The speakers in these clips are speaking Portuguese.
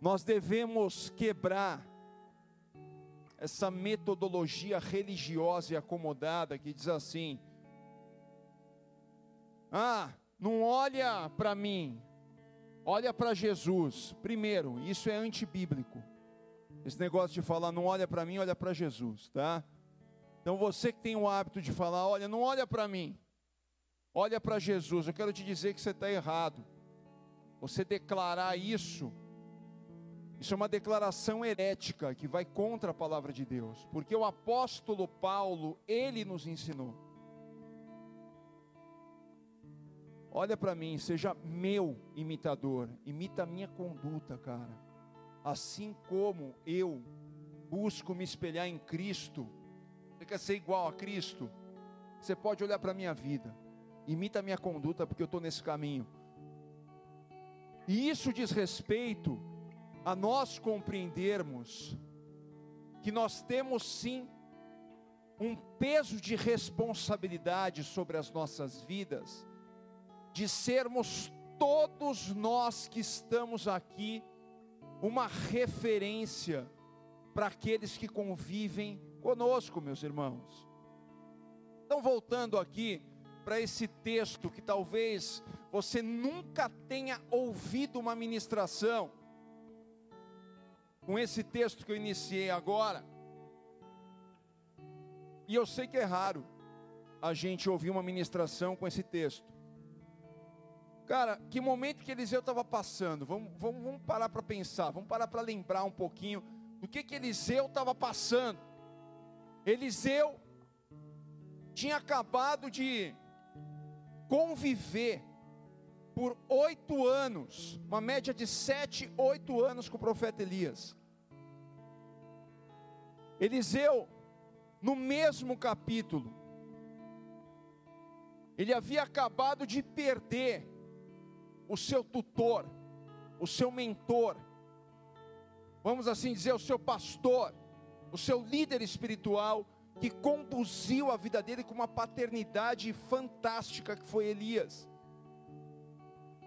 Nós devemos quebrar essa metodologia religiosa e acomodada que diz assim: ah, não olha para mim, olha para Jesus. Primeiro, isso é antibíblico. Esse negócio de falar, não olha para mim, olha para Jesus, tá? Então você que tem o hábito de falar, olha, não olha para mim, olha para Jesus. Eu quero te dizer que você está errado. Você declarar isso, isso é uma declaração herética que vai contra a palavra de Deus, porque o apóstolo Paulo, ele nos ensinou. Olha para mim, seja meu imitador, imita a minha conduta, cara. Assim como eu busco me espelhar em Cristo, você quer ser igual a Cristo? Você pode olhar para a minha vida, imita a minha conduta, porque eu estou nesse caminho. E isso diz respeito a nós compreendermos que nós temos sim um peso de responsabilidade sobre as nossas vidas, de sermos todos nós que estamos aqui uma referência para aqueles que convivem conosco, meus irmãos. Então, voltando aqui para esse texto que talvez você nunca tenha ouvido uma ministração, com esse texto que eu iniciei agora, e eu sei que é raro a gente ouvir uma ministração com esse texto. Cara, que momento que Eliseu estava passando? Vamos, vamos, vamos parar para pensar, vamos parar para lembrar um pouquinho do que, que Eliseu estava passando. Eliseu tinha acabado de conviver por oito anos, uma média de sete, oito anos com o profeta Elias. Eliseu, no mesmo capítulo, ele havia acabado de perder o seu tutor, o seu mentor, vamos assim dizer, o seu pastor, o seu líder espiritual, que conduziu a vida dele com uma paternidade fantástica que foi Elias.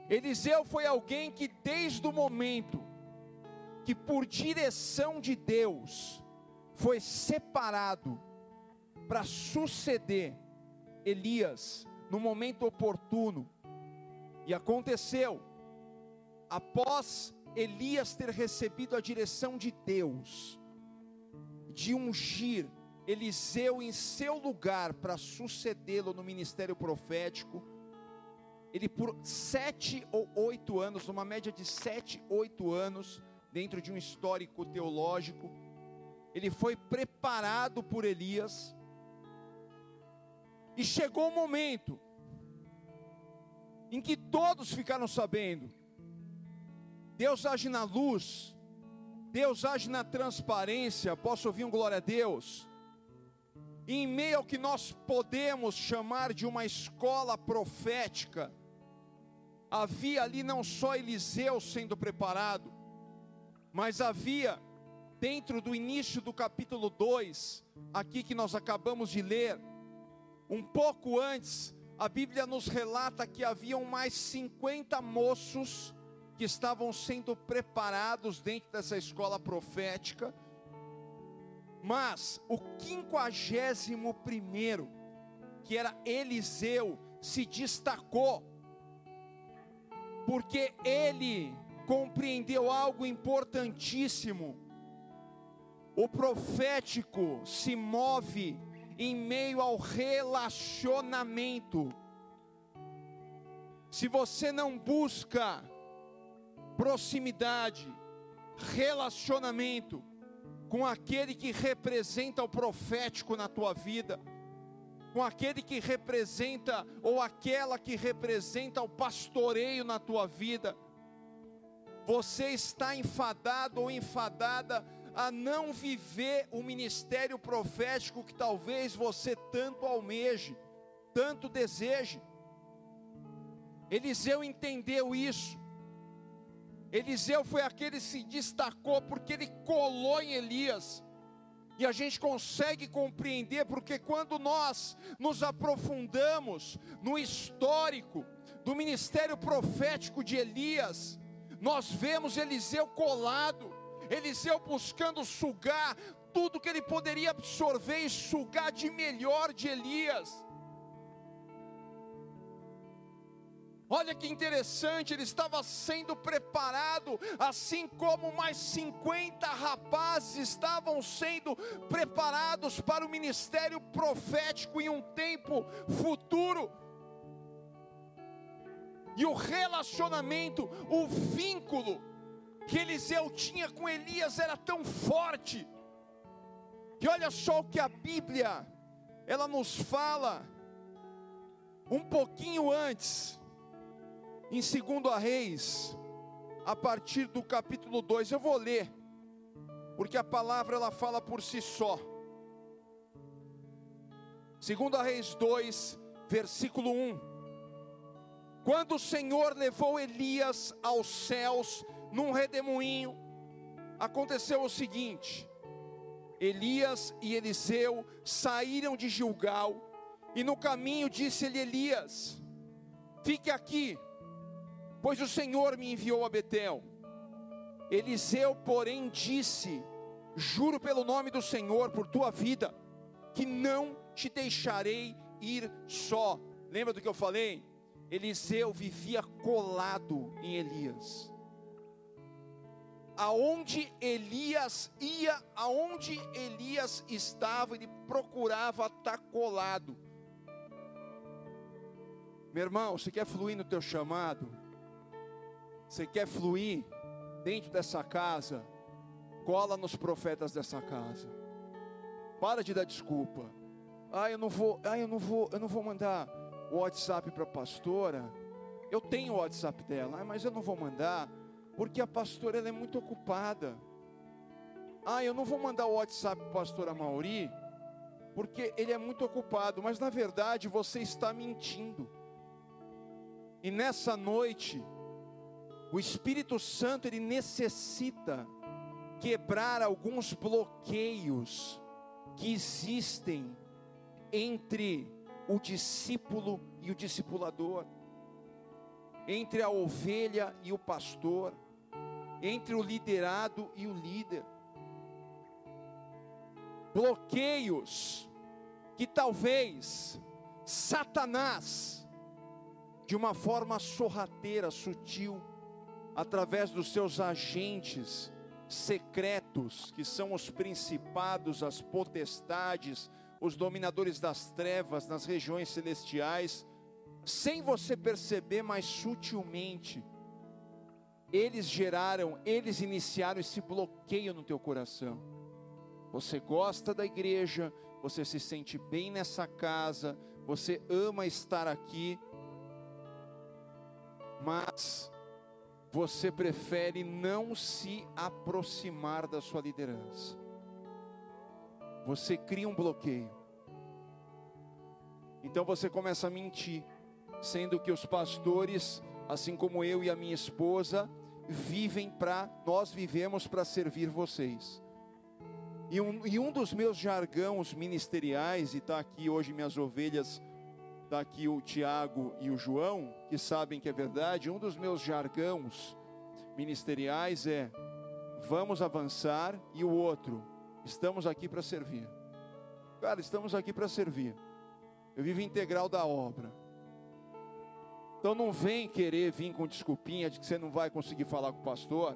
Eliseu foi alguém que desde o momento que por direção de Deus foi separado para suceder Elias no momento oportuno. E aconteceu, após Elias ter recebido a direção de Deus, de ungir Eliseu em seu lugar para sucedê-lo no ministério profético, ele por sete ou oito anos, numa média de sete, oito anos, dentro de um histórico teológico, ele foi preparado por Elias, e chegou o momento em que todos ficaram sabendo, Deus age na luz, Deus age na transparência, posso ouvir um glória a Deus? em meio ao que nós podemos chamar de uma escola profética, havia ali não só Eliseu sendo preparado, mas havia, dentro do início do capítulo 2, aqui que nós acabamos de ler, um pouco antes, a Bíblia nos relata que haviam mais 50 moços que estavam sendo preparados dentro dessa escola profética, mas o quinquagésimo primeiro, que era Eliseu, se destacou, porque ele compreendeu algo importantíssimo. O profético se move em meio ao relacionamento. Se você não busca proximidade, relacionamento, com aquele que representa o profético na tua vida, com aquele que representa ou aquela que representa o pastoreio na tua vida. Você está enfadado ou enfadada a não viver o ministério profético que talvez você tanto almeje, tanto deseje. Eliseu entendeu isso. Eliseu foi aquele que se destacou porque ele colou em Elias. E a gente consegue compreender porque quando nós nos aprofundamos no histórico do ministério profético de Elias, nós vemos Eliseu colado, Eliseu buscando sugar tudo que ele poderia absorver e sugar de melhor de Elias. Olha que interessante, ele estava sendo preparado, assim como mais 50 rapazes estavam sendo preparados para o ministério profético em um tempo futuro. E o relacionamento, o vínculo que Eliseu tinha com Elias era tão forte, que olha só o que a Bíblia, ela nos fala, um pouquinho antes, em 2 Reis, a partir do capítulo 2, eu vou ler, porque a palavra ela fala por si só. 2 Reis 2, versículo 1. Quando o Senhor levou Elias aos céus num redemoinho, aconteceu o seguinte: Elias e Eliseu saíram de Gilgal, e no caminho disse-lhe Elias: Fique aqui, pois o Senhor me enviou a Betel. Eliseu, porém, disse: Juro pelo nome do Senhor, por tua vida, que não te deixarei ir só. Lembra do que eu falei? Eliseu vivia colado em Elias. Aonde Elias ia, aonde Elias estava, ele procurava estar colado. Meu irmão, você quer fluir no teu chamado? Você quer fluir dentro dessa casa? Cola nos profetas dessa casa. Para de dar desculpa. Ah, eu não vou, ah, eu não vou, eu não vou mandar o WhatsApp para a pastora. Eu tenho o WhatsApp dela, ah, mas eu não vou mandar porque a pastora ela é muito ocupada. Ah, eu não vou mandar o WhatsApp para a pastora Mauri, porque ele é muito ocupado, mas na verdade você está mentindo. E nessa noite, o Espírito Santo ele necessita quebrar alguns bloqueios que existem entre o discípulo e o discipulador, entre a ovelha e o pastor, entre o liderado e o líder. Bloqueios que talvez Satanás, de uma forma sorrateira, sutil, através dos seus agentes secretos, que são os principados, as potestades, os dominadores das trevas nas regiões celestiais, sem você perceber mais sutilmente, eles geraram, eles iniciaram esse bloqueio no teu coração. Você gosta da igreja, você se sente bem nessa casa, você ama estar aqui, mas você prefere não se aproximar da sua liderança. Você cria um bloqueio. Então você começa a mentir, sendo que os pastores, assim como eu e a minha esposa, vivem para, nós vivemos para servir vocês. E um, e um dos meus jargões ministeriais, e está aqui hoje minhas ovelhas está aqui o Tiago e o João, que sabem que é verdade, um dos meus jargões ministeriais é: vamos avançar, e o outro, estamos aqui para servir. Cara, estamos aqui para servir. Eu vivo integral da obra. Então não vem querer vir com desculpinha de que você não vai conseguir falar com o pastor,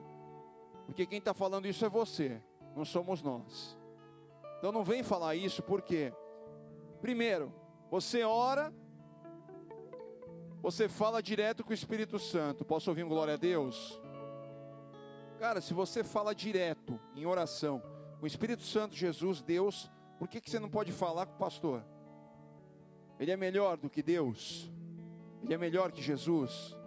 porque quem está falando isso é você, não somos nós. Então não vem falar isso porque, primeiro, você ora você fala direto com o Espírito Santo. Posso ouvir um glória a Deus? Cara, se você fala direto em oração com o Espírito Santo, Jesus, Deus, por que, que você não pode falar com o pastor? Ele é melhor do que Deus? Ele é melhor que Jesus?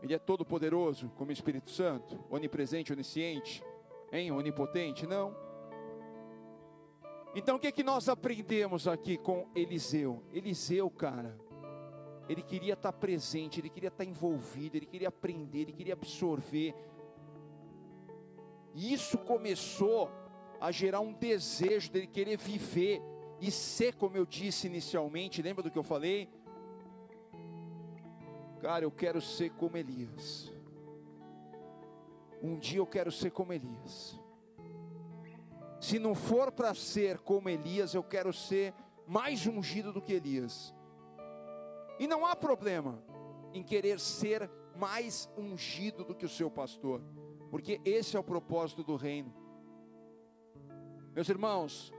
Ele é todo poderoso como Espírito Santo, onipresente, onisciente, hein? onipotente? Não. Então o que, que nós aprendemos aqui com Eliseu? Eliseu, cara, ele queria estar presente, ele queria estar envolvido, ele queria aprender, ele queria absorver. E isso começou a gerar um desejo dele querer viver e ser como eu disse inicialmente, lembra do que eu falei? Cara, eu quero ser como Elias. um dia eu quero ser como Elias. Se não for para ser como Elias, eu quero ser mais ungido do que Elias. E não há problema em querer ser mais ungido do que o seu pastor, porque esse é o propósito do reino. Meus irmãos,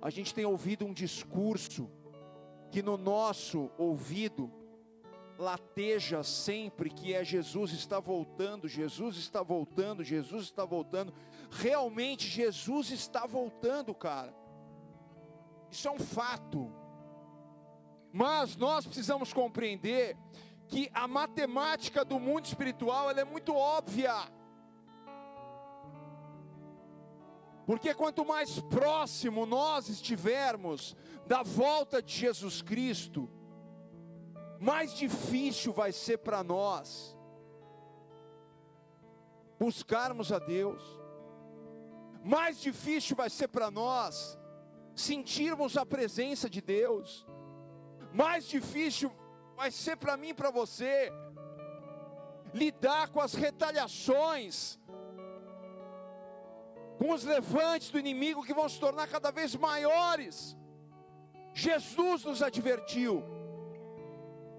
a gente tem ouvido um discurso que no nosso ouvido lateja sempre que é Jesus está voltando, Jesus está voltando, Jesus está voltando. Realmente Jesus está voltando, cara. Isso é um fato. Mas nós precisamos compreender que a matemática do mundo espiritual ela é muito óbvia. Porque quanto mais próximo nós estivermos da volta de Jesus Cristo, mais difícil vai ser para nós buscarmos a Deus, mais difícil vai ser para nós sentirmos a presença de Deus, mais difícil vai ser para mim e para você lidar com as retaliações, com os levantes do inimigo que vão se tornar cada vez maiores. Jesus nos advertiu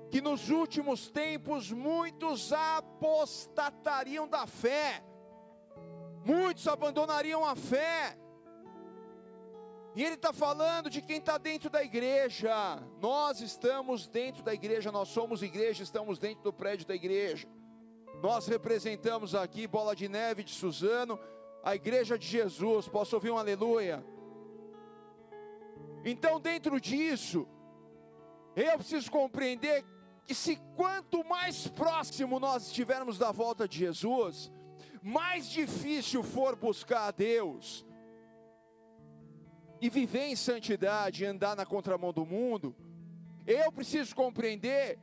que nos últimos tempos muitos apostatariam da fé, muitos abandonariam a fé. E ele está falando de quem está dentro da igreja. Nós estamos dentro da igreja, nós somos igreja, estamos dentro do prédio da igreja. Nós representamos aqui, Bola de Neve de Suzano, a igreja de Jesus. Posso ouvir um aleluia? Então, dentro disso, eu preciso compreender que se quanto mais próximo nós estivermos da volta de Jesus, mais difícil for buscar a Deus e viver em santidade, e andar na contramão do mundo, eu preciso compreender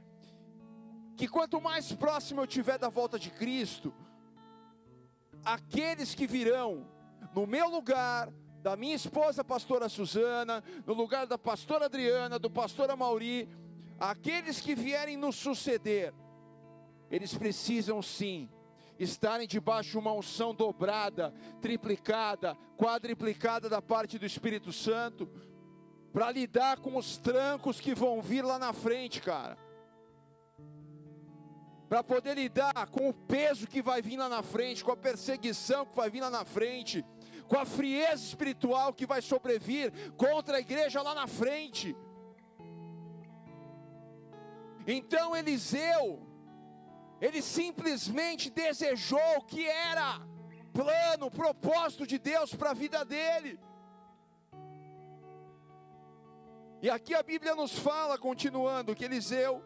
que quanto mais próximo eu estiver da volta de Cristo, aqueles que virão no meu lugar, da minha esposa pastora Suzana, no lugar da pastora Adriana, do pastor Amauri, aqueles que vierem nos suceder, eles precisam sim estarem debaixo de uma unção dobrada, triplicada, quadriplicada da parte do Espírito Santo, para lidar com os trancos que vão vir lá na frente, cara. Para poder lidar com o peso que vai vir lá na frente, com a perseguição que vai vir lá na frente, com a frieza espiritual que vai sobrevir contra a igreja lá na frente. Então Eliseu, ele simplesmente desejou o que era plano, propósito de Deus para a vida dele. E aqui a Bíblia nos fala, continuando, que Eliseu,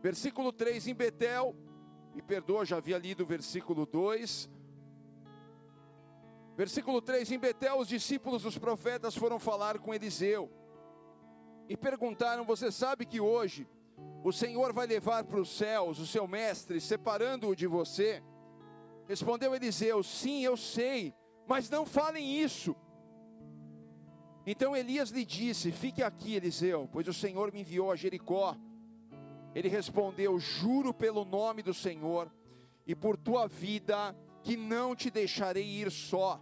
versículo 3 em Betel, me perdoa, já havia lido o versículo 2. Versículo 3: Em Betel, os discípulos dos profetas foram falar com Eliseu e perguntaram: Você sabe que hoje o Senhor vai levar para os céus o seu mestre, separando-o de você? Respondeu Eliseu: Sim, eu sei, mas não falem isso. Então Elias lhe disse: Fique aqui, Eliseu, pois o Senhor me enviou a Jericó. Ele respondeu: Juro pelo nome do Senhor e por tua vida que não te deixarei ir só.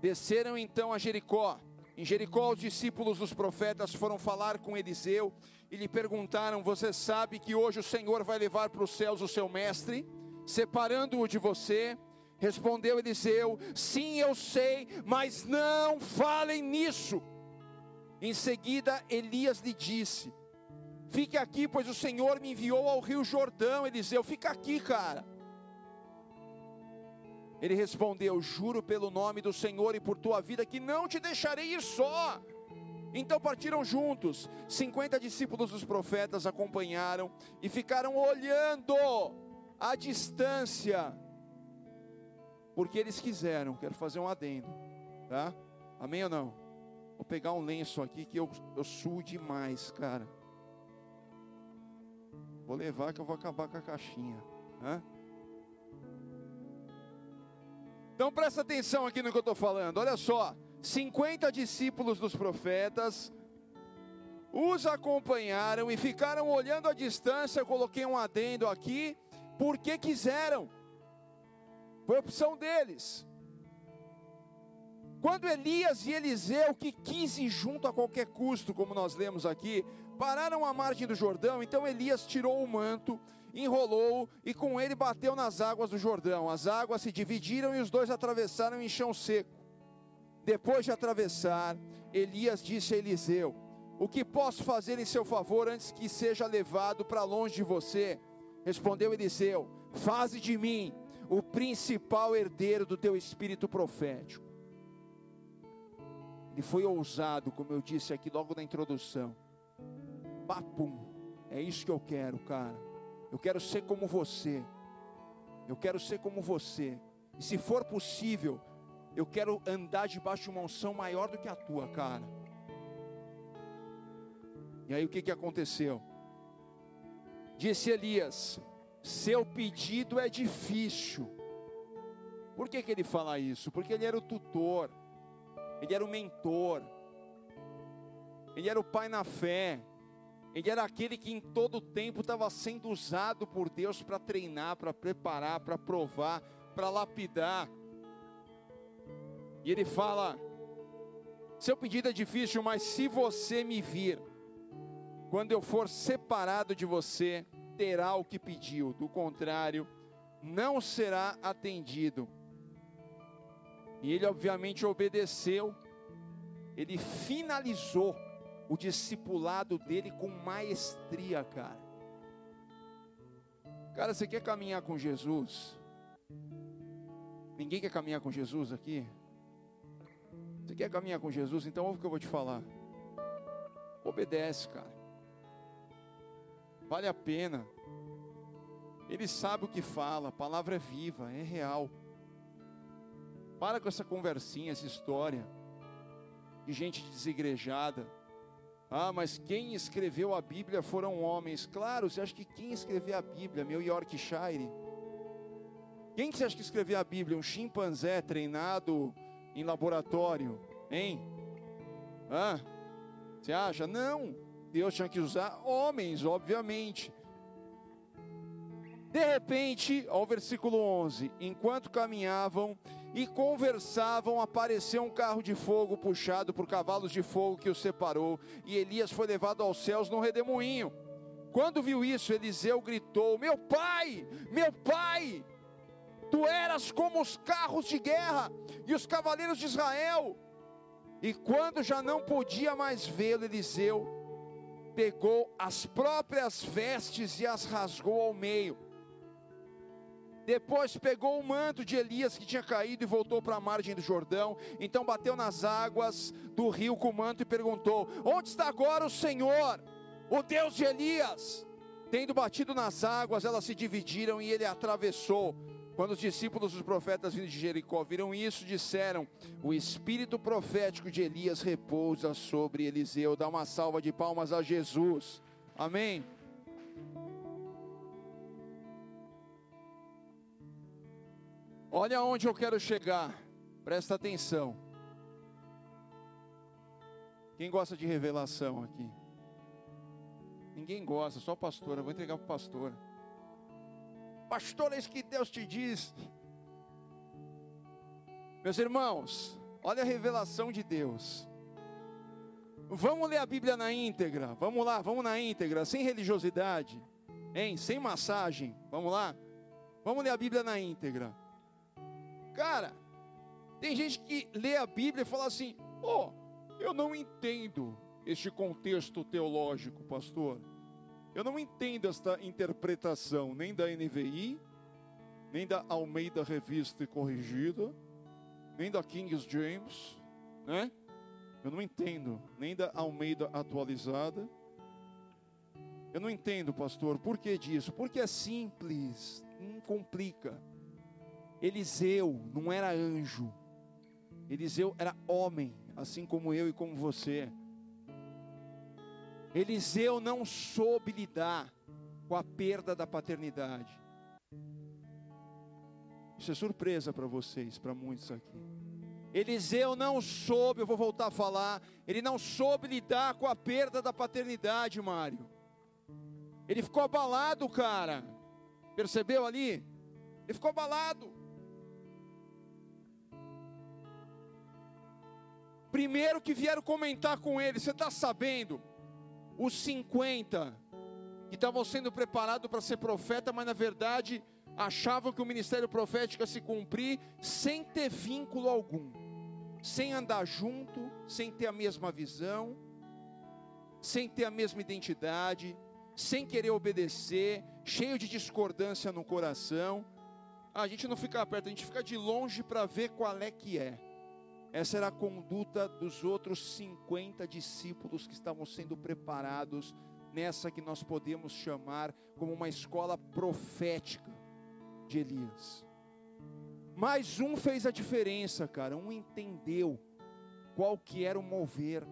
Desceram então a Jericó. Em Jericó, os discípulos dos profetas foram falar com Eliseu e lhe perguntaram: Você sabe que hoje o Senhor vai levar para os céus o seu mestre, separando-o de você? Respondeu Eliseu: Sim, eu sei, mas não falem nisso. Em seguida, Elias lhe disse: Fique aqui, pois o Senhor me enviou ao rio Jordão. Eliseu, fica aqui, cara. Ele respondeu: Juro pelo nome do Senhor e por tua vida que não te deixarei ir só. Então partiram juntos. Cinquenta discípulos dos profetas acompanharam e ficaram olhando à distância, porque eles quiseram. Quero fazer um adendo, tá? Amém ou não? Vou pegar um lenço aqui que eu, eu suo demais, cara. Vou levar que eu vou acabar com a caixinha. Hã? Então presta atenção aqui no que eu estou falando. Olha só, 50 discípulos dos profetas os acompanharam e ficaram olhando à distância. Eu coloquei um adendo aqui, porque quiseram. Foi opção deles. Quando Elias e Eliseu, que quis ir junto a qualquer custo, como nós lemos aqui, pararam à margem do Jordão, então Elias tirou o manto, enrolou e com ele bateu nas águas do Jordão. As águas se dividiram e os dois atravessaram em chão seco. Depois de atravessar, Elias disse a Eliseu: O que posso fazer em seu favor antes que seja levado para longe de você? Respondeu Eliseu: Faze de mim o principal herdeiro do teu espírito profético. Ele foi ousado, como eu disse aqui logo na introdução. Papum, é isso que eu quero, cara. Eu quero ser como você. Eu quero ser como você. E se for possível, eu quero andar debaixo de uma unção maior do que a tua, cara. E aí o que, que aconteceu? Disse Elias: Seu pedido é difícil. Por que, que ele fala isso? Porque ele era o tutor, ele era o mentor, ele era o pai na fé, ele era aquele que em todo o tempo estava sendo usado por Deus para treinar, para preparar, para provar, para lapidar. E ele fala: Seu pedido é difícil, mas se você me vir, quando eu for separado de você, terá o que pediu, do contrário, não será atendido. E ele, obviamente, obedeceu, ele finalizou o discipulado dele com maestria, cara. Cara, você quer caminhar com Jesus? Ninguém quer caminhar com Jesus aqui? Você quer caminhar com Jesus? Então ouve o que eu vou te falar. Obedece, cara. Vale a pena. Ele sabe o que fala, a palavra é viva, é real. Para com essa conversinha, essa história de gente desigrejada. Ah, mas quem escreveu a Bíblia foram homens. Claro, você acha que quem escreveu a Bíblia, meu Yorkshire? Quem que você acha que escreveu a Bíblia? Um chimpanzé treinado em laboratório, hein? Ah, você acha? Não. Deus tinha que usar homens, obviamente. De repente, ao versículo 11: enquanto caminhavam e conversavam, apareceu um carro de fogo puxado por cavalos de fogo que os separou, e Elias foi levado aos céus num redemoinho. Quando viu isso, Eliseu gritou: Meu pai, meu pai, Tu eras como os carros de guerra e os cavaleiros de Israel. E quando já não podia mais vê-lo, Eliseu pegou as próprias vestes e as rasgou ao meio. Depois pegou o manto de Elias que tinha caído e voltou para a margem do Jordão. Então bateu nas águas do rio com o manto e perguntou: Onde está agora o Senhor, o Deus de Elias? Tendo batido nas águas, elas se dividiram e ele atravessou. Quando os discípulos dos profetas vindo de Jericó viram isso, disseram: O espírito profético de Elias repousa sobre Eliseu. Dá uma salva de palmas a Jesus. Amém. Olha onde eu quero chegar. Presta atenção. Quem gosta de revelação aqui? Ninguém gosta, só o pastor. Eu vou entregar para o pastor. Pastor, é isso que Deus te diz. Meus irmãos, olha a revelação de Deus. Vamos ler a Bíblia na íntegra. Vamos lá, vamos na íntegra, sem religiosidade, hein? Sem massagem. Vamos lá. Vamos ler a Bíblia na íntegra. Cara, tem gente que lê a Bíblia e fala assim: "Oh, eu não entendo este contexto teológico, pastor. Eu não entendo esta interpretação nem da NVI, nem da Almeida Revista e Corrigida, nem da King James, né? Eu não entendo, nem da Almeida atualizada. Eu não entendo, pastor, por que disso? Porque é simples, não complica. Eliseu não era anjo, Eliseu era homem, assim como eu e como você. Eliseu não soube lidar com a perda da paternidade. Isso é surpresa para vocês, para muitos aqui. Eliseu não soube, eu vou voltar a falar, ele não soube lidar com a perda da paternidade, Mário. Ele ficou abalado, cara, Percebeu ali? Ele ficou abalado. Primeiro que vieram comentar com ele, você está sabendo? Os 50 que estavam sendo preparados para ser profeta, mas na verdade achavam que o ministério profético ia se cumprir sem ter vínculo algum, sem andar junto, sem ter a mesma visão, sem ter a mesma identidade, sem querer obedecer, cheio de discordância no coração. A gente não fica perto, a gente fica de longe para ver qual é que é. Essa era a conduta dos outros 50 discípulos que estavam sendo preparados nessa que nós podemos chamar como uma escola profética de Elias. Mas um fez a diferença, cara. Um entendeu qual que era o mover.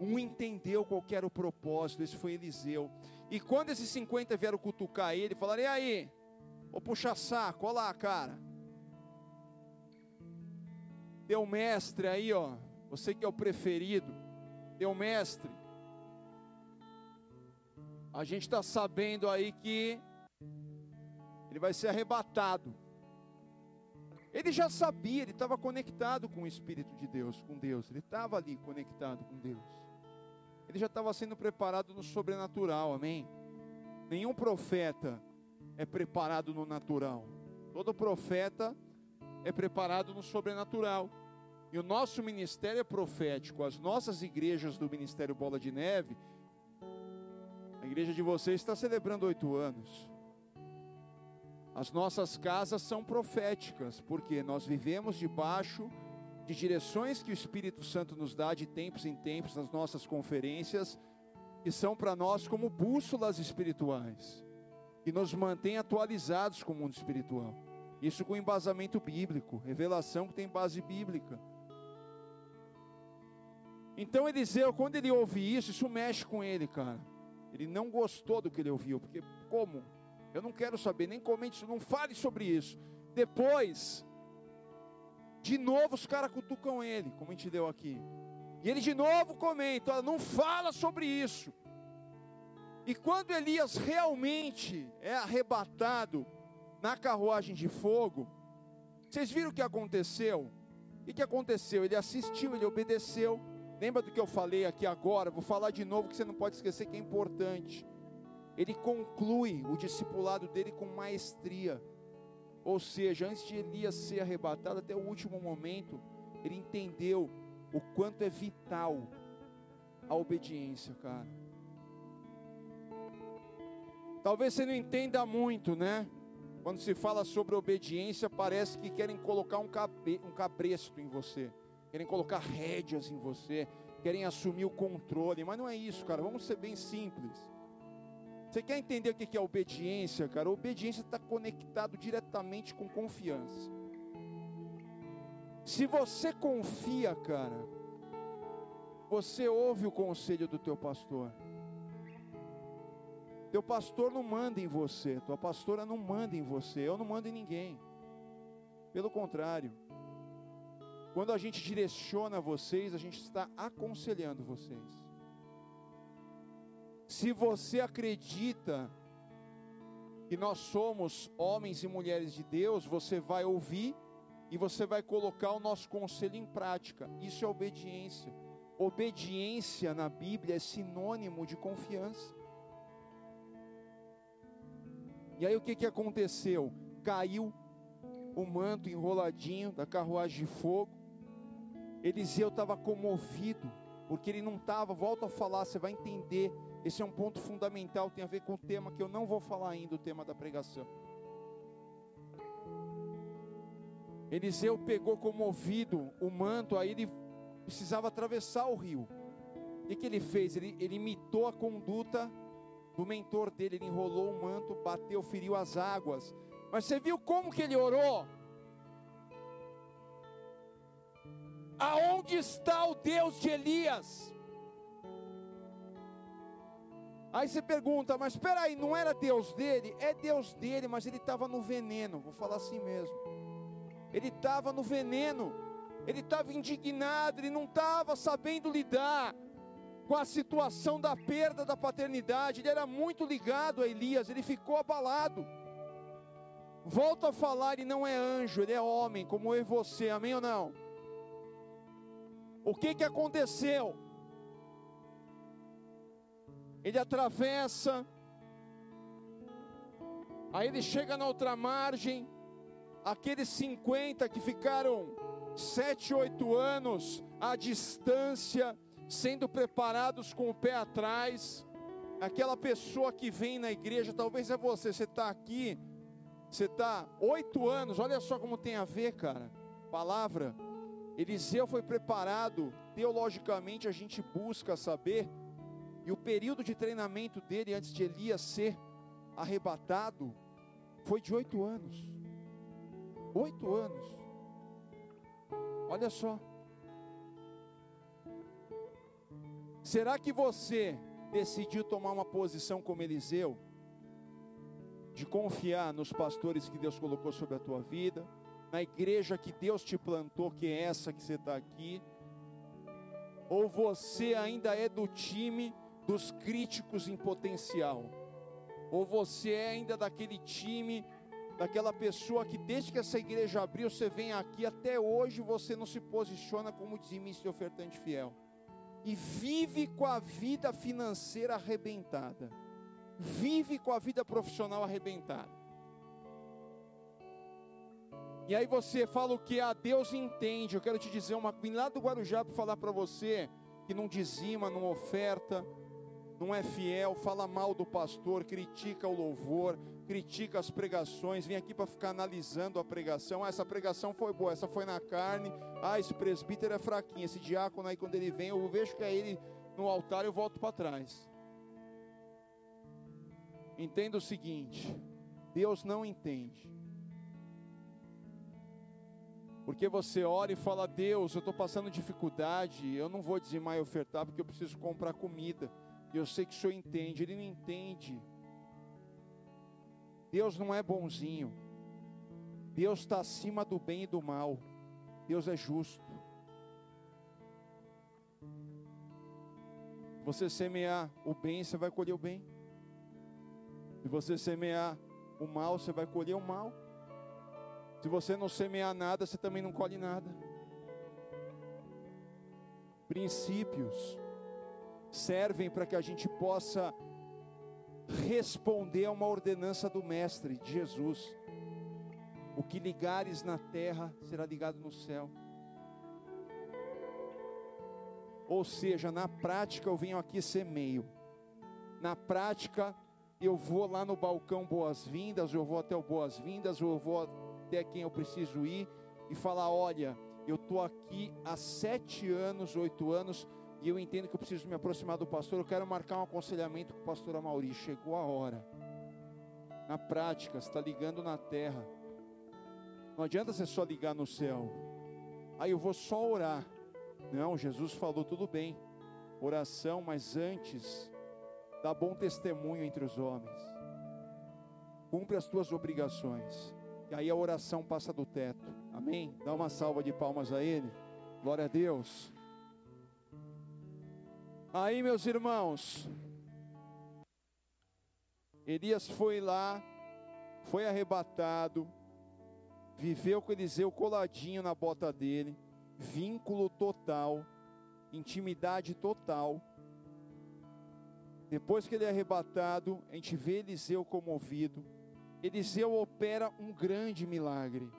Um entendeu qual que era o propósito. Esse foi Eliseu. E quando esses 50 vieram cutucar ele, falaram: E aí? Vou puxar saco, olha lá, cara. Teu mestre aí, ó. Você que é o preferido. Teu mestre. A gente está sabendo aí que ele vai ser arrebatado. Ele já sabia, ele estava conectado com o Espírito de Deus, com Deus. Ele estava ali conectado com Deus. Ele já estava sendo preparado no sobrenatural, amém? Nenhum profeta é preparado no natural. Todo profeta é preparado no sobrenatural. E o nosso ministério é profético. As nossas igrejas do Ministério Bola de Neve, a igreja de vocês está celebrando oito anos. As nossas casas são proféticas, porque nós vivemos debaixo de direções que o Espírito Santo nos dá de tempos em tempos nas nossas conferências, que são para nós como bússolas espirituais, que nos mantém atualizados com o mundo espiritual. Isso com embasamento bíblico, revelação que tem base bíblica. Então Eliseu, quando ele ouve isso, isso mexe com ele, cara. Ele não gostou do que ele ouviu, porque como? Eu não quero saber, nem comente isso, não fale sobre isso. Depois, de novo os caras cutucam ele, como a gente deu aqui. E ele de novo comenta: não fala sobre isso. E quando Elias realmente é arrebatado na carruagem de fogo, vocês viram o que aconteceu? O que aconteceu? Ele assistiu, ele obedeceu. Lembra do que eu falei aqui agora? Vou falar de novo que você não pode esquecer que é importante ele conclui o discipulado dele com maestria. Ou seja, antes de Elias ser arrebatado, até o último momento, ele entendeu o quanto é vital a obediência, cara. Talvez você não entenda muito, né? Quando se fala sobre obediência, parece que querem colocar um, cabe, um cabresto em você, querem colocar rédeas em você, querem assumir o controle, mas não é isso, cara. Vamos ser bem simples. Você quer entender o que é obediência, cara? obediência está conectado diretamente com confiança. Se você confia, cara, você ouve o conselho do teu pastor. Teu pastor não manda em você, tua pastora não manda em você, eu não mando em ninguém. Pelo contrário, quando a gente direciona vocês, a gente está aconselhando vocês. Se você acredita que nós somos homens e mulheres de Deus, você vai ouvir e você vai colocar o nosso conselho em prática. Isso é obediência. Obediência na Bíblia é sinônimo de confiança. E aí o que, que aconteceu? Caiu o manto enroladinho da carruagem de fogo. Eliseu estava comovido, porque ele não estava, volta a falar, você vai entender esse é um ponto fundamental, tem a ver com o tema que eu não vou falar ainda, o tema da pregação. Eliseu pegou comovido o manto, aí ele precisava atravessar o rio. O que, ele fez? Ele, ele imitou a conduta do mentor dele, ele enrolou o manto, bateu, feriu as águas. Mas você viu como que ele orou? Aonde está o Deus de Elias? Aí você pergunta, mas espera aí, não era Deus dele? É Deus dele, mas ele estava no veneno, vou falar assim mesmo. Ele estava no veneno, ele estava indignado, ele não estava sabendo lidar com a situação da perda da paternidade, ele era muito ligado a Elias, ele ficou abalado. volta a falar e não é anjo, ele é homem, como eu e você, amém ou não? O que que aconteceu? Ele atravessa, aí ele chega na outra margem, aqueles 50 que ficaram sete, oito anos à distância, sendo preparados com o pé atrás, aquela pessoa que vem na igreja, talvez é você, você está aqui, você está oito anos, olha só como tem a ver, cara. Palavra. Eliseu foi preparado, teologicamente a gente busca saber, e o período de treinamento dele antes de Elias ser arrebatado foi de oito anos. Oito anos. Olha só. Será que você decidiu tomar uma posição como Eliseu? De confiar nos pastores que Deus colocou sobre a tua vida, na igreja que Deus te plantou, que é essa que você está aqui? Ou você ainda é do time dos críticos em potencial? Ou você é ainda daquele time, daquela pessoa que desde que essa igreja abriu, você vem aqui, até hoje você não se posiciona como dizimista e ofertante fiel? E vive com a vida financeira arrebentada, vive com a vida profissional arrebentada. E aí você fala o que a Deus entende. Eu quero te dizer uma coisa lá do Guarujá para falar para você que não dizima, não oferta, não é fiel, fala mal do pastor, critica o louvor, critica as pregações, vem aqui para ficar analisando a pregação. Ah, essa pregação foi boa, essa foi na carne. Ah, esse presbítero é fraquinho, esse diácono aí quando ele vem, eu vejo que é ele no altar, eu volto para trás. Entenda o seguinte: Deus não entende. Porque você ora e fala, Deus, eu estou passando dificuldade, eu não vou dizimar e ofertar porque eu preciso comprar comida. Eu sei que o Senhor entende, Ele não entende. Deus não é bonzinho. Deus está acima do bem e do mal. Deus é justo. Você semear o bem, você vai colher o bem. Se você semear o mal, você vai colher o mal. Se você não semear nada, você também não colhe nada. Princípios servem para que a gente possa responder a uma ordenança do Mestre, de Jesus. O que ligares na terra será ligado no céu. Ou seja, na prática eu venho aqui ser meio. Na prática eu vou lá no balcão boas-vindas, eu vou até o boas-vindas, eu vou até quem eu preciso ir e falar: olha, eu estou aqui há sete anos, oito anos, e eu entendo que eu preciso me aproximar do pastor, eu quero marcar um aconselhamento com o pastor Amauri. Chegou a hora. Na prática, está ligando na terra. Não adianta você só ligar no céu. Aí eu vou só orar. Não, Jesus falou tudo bem. Oração, mas antes, dá bom testemunho entre os homens. Cumpre as tuas obrigações. E aí a oração passa do teto. Amém? Dá uma salva de palmas a Ele. Glória a Deus. Aí, meus irmãos, Elias foi lá, foi arrebatado, viveu com Eliseu coladinho na bota dele, vínculo total, intimidade total. Depois que ele é arrebatado, a gente vê Eliseu comovido. Eliseu opera um grande milagre.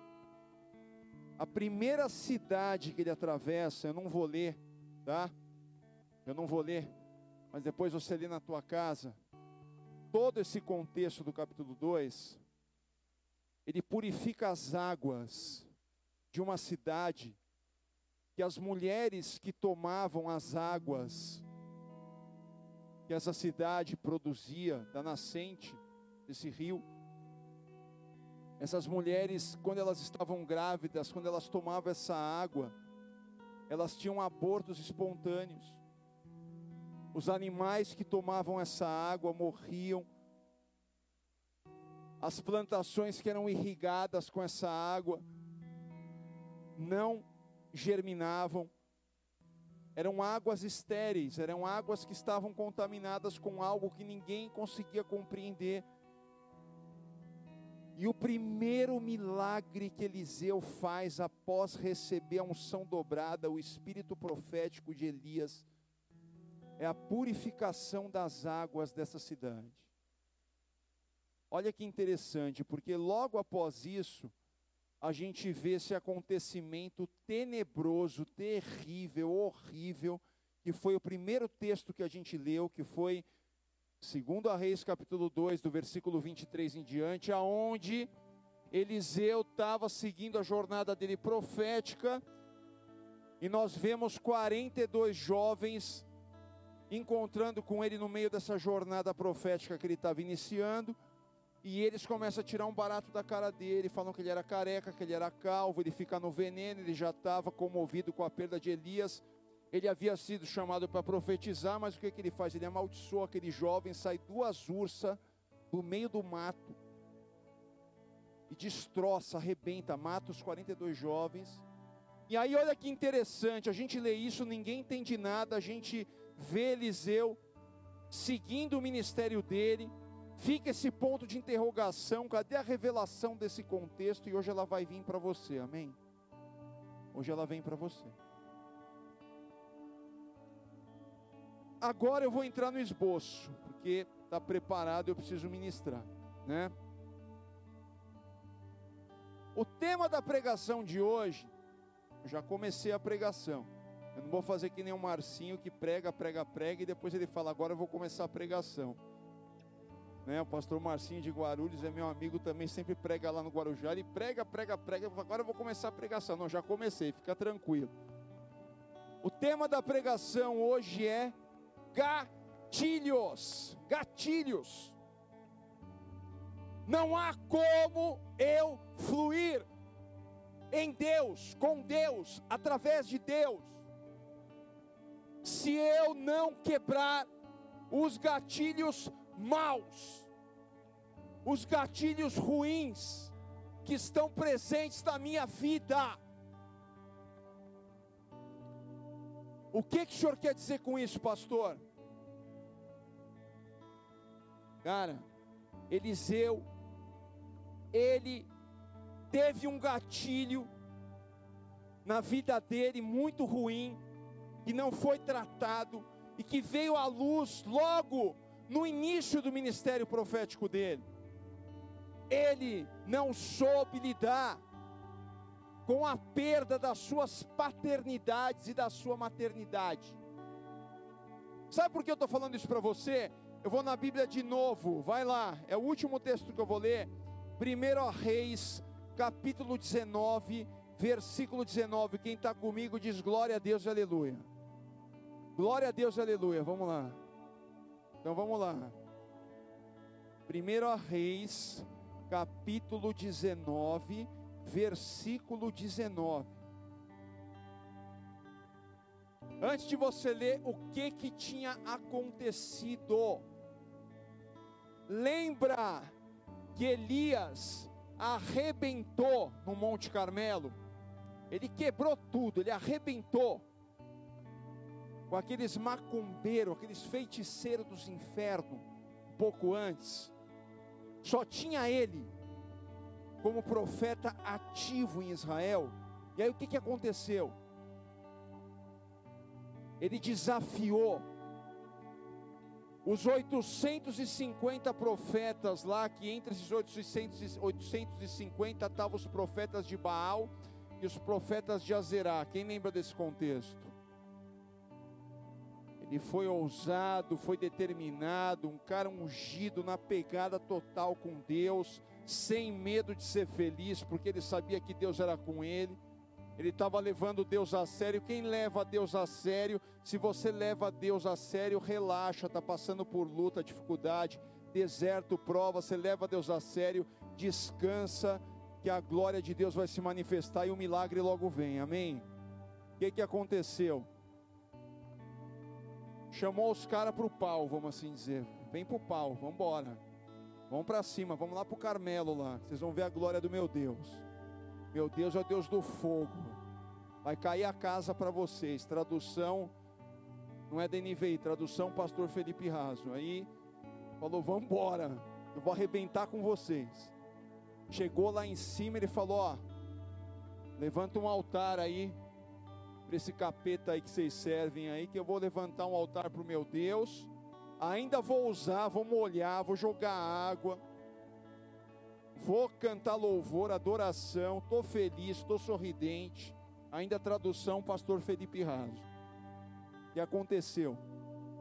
A primeira cidade que ele atravessa, eu não vou ler, tá? Eu não vou ler, mas depois você lê na tua casa. Todo esse contexto do capítulo 2, ele purifica as águas de uma cidade que as mulheres que tomavam as águas que essa cidade produzia da nascente desse rio, essas mulheres, quando elas estavam grávidas, quando elas tomavam essa água, elas tinham abortos espontâneos. Os animais que tomavam essa água morriam. As plantações que eram irrigadas com essa água não germinavam. Eram águas estéreis, eram águas que estavam contaminadas com algo que ninguém conseguia compreender. E o primeiro milagre que Eliseu faz após receber a unção dobrada, o espírito profético de Elias, é a purificação das águas dessa cidade. Olha que interessante, porque logo após isso, a gente vê esse acontecimento tenebroso, terrível, horrível, que foi o primeiro texto que a gente leu, que foi segundo a Reis capítulo 2, do versículo 23 em diante, aonde Eliseu estava seguindo a jornada dele profética, e nós vemos 42 jovens encontrando com ele no meio dessa jornada profética que ele estava iniciando, e eles começam a tirar um barato da cara dele, falam que ele era careca, que ele era calvo, ele fica no veneno, ele já estava comovido com a perda de Elias. Ele havia sido chamado para profetizar, mas o que, que ele faz? Ele amaldiçoa aquele jovem, sai duas ursas do meio do mato e destroça, arrebenta, mata os 42 jovens. E aí, olha que interessante, a gente lê isso, ninguém entende nada, a gente vê Eliseu seguindo o ministério dele, fica esse ponto de interrogação, cadê a revelação desse contexto? E hoje ela vai vir para você, amém? Hoje ela vem para você. Agora eu vou entrar no esboço, porque está preparado, eu preciso ministrar, né? O tema da pregação de hoje, já comecei a pregação. Eu não vou fazer que nem o Marcinho que prega, prega, prega e depois ele fala, agora eu vou começar a pregação. Né? O pastor Marcinho de Guarulhos é meu amigo também, sempre prega lá no Guarujá. Ele prega, prega, prega. Agora eu vou começar a pregação. Não, já comecei, fica tranquilo. O tema da pregação hoje é gatilhos. Gatilhos. Não há como eu fluir em Deus, com Deus, através de Deus, se eu não quebrar os gatilhos maus, os gatilhos ruins que estão presentes na minha vida. O que, que o senhor quer dizer com isso, pastor? Cara, Eliseu, ele teve um gatilho na vida dele muito ruim, que não foi tratado e que veio à luz logo no início do ministério profético dele. Ele não soube lidar com a perda das suas paternidades e da sua maternidade. Sabe por que eu estou falando isso para você? Eu vou na Bíblia de novo, vai lá, é o último texto que eu vou ler. 1 Reis, capítulo 19, versículo 19. Quem está comigo diz glória a Deus aleluia. Glória a Deus, aleluia. Vamos lá. Então vamos lá. 1 Reis, capítulo 19, versículo 19. Antes de você ler o que que tinha acontecido, lembra que Elias arrebentou no Monte Carmelo, ele quebrou tudo, ele arrebentou com aqueles macumbeiros, aqueles feiticeiros dos infernos, um pouco antes, só tinha ele como profeta ativo em Israel. E aí o que, que aconteceu? Ele desafiou os 850 profetas lá, que entre esses 850 estavam os profetas de Baal e os profetas de Azerá. Quem lembra desse contexto? Ele foi ousado, foi determinado, um cara ungido na pegada total com Deus, sem medo de ser feliz, porque ele sabia que Deus era com ele. Ele estava levando Deus a sério. Quem leva Deus a sério, se você leva Deus a sério, relaxa, está passando por luta, dificuldade, deserto, prova, você leva Deus a sério, descansa, que a glória de Deus vai se manifestar e o milagre logo vem, amém? O que, que aconteceu? Chamou os caras para o pau, vamos assim dizer. Vem para o pau, vamos embora. Vamos para cima, vamos lá para o Carmelo lá. Vocês vão ver a glória do meu Deus. Meu Deus é o Deus do fogo. Vai cair a casa para vocês. Tradução não é DNVI, tradução pastor Felipe Raso. Aí falou, vamos embora. Eu vou arrebentar com vocês. Chegou lá em cima, ele falou: Ó, levanta um altar aí, para esse capeta aí que vocês servem aí, que eu vou levantar um altar para o meu Deus. Ainda vou usar, vou molhar, vou jogar água, vou cantar louvor, adoração. Estou feliz, estou sorridente. Ainda tradução, pastor Felipe Raso. Que aconteceu?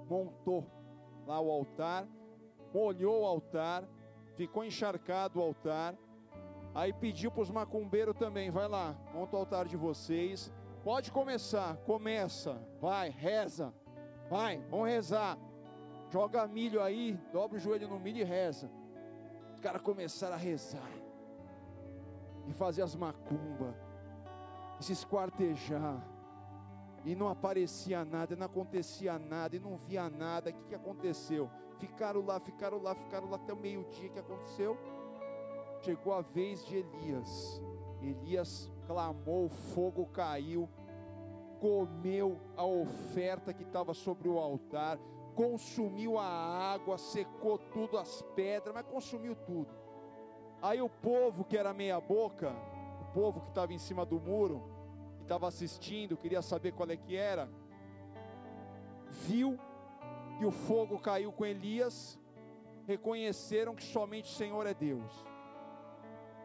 Montou lá o altar, molhou o altar, ficou encharcado o altar. Aí pediu para os macumbeiros também, vai lá, monta o altar de vocês. Pode começar, começa, vai, reza, vai, vamos rezar. Joga milho aí, dobra o joelho no milho e reza. Os caras começaram a rezar, e fazer as macumbas, e se esquartejar, e não aparecia nada, não acontecia nada, e não via nada. O que, que aconteceu? Ficaram lá, ficaram lá, ficaram lá até o meio-dia. O que aconteceu? Chegou a vez de Elias. Elias clamou, o fogo caiu, comeu a oferta que estava sobre o altar, consumiu a água, secou tudo, as pedras, mas consumiu tudo. Aí o povo que era meia boca, o povo que estava em cima do muro, que estava assistindo, queria saber qual é que era, viu que o fogo caiu com Elias, reconheceram que somente o Senhor é Deus.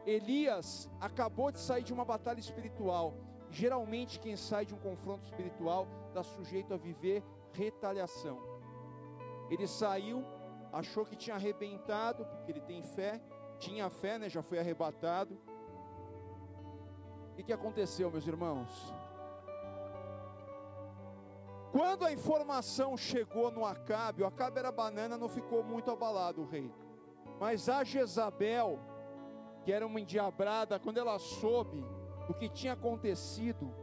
Elias acabou de sair de uma batalha espiritual. Geralmente, quem sai de um confronto espiritual está sujeito a viver retaliação. Ele saiu, achou que tinha arrebentado, porque ele tem fé, tinha fé, né? Já foi arrebatado. O que, aconteceu, meus irmãos? Quando a informação chegou no Acabe, o Acabe era banana, não ficou muito abalado o rei. Mas a Jezabel, que era uma endiabrada, quando ela soube o que tinha acontecido,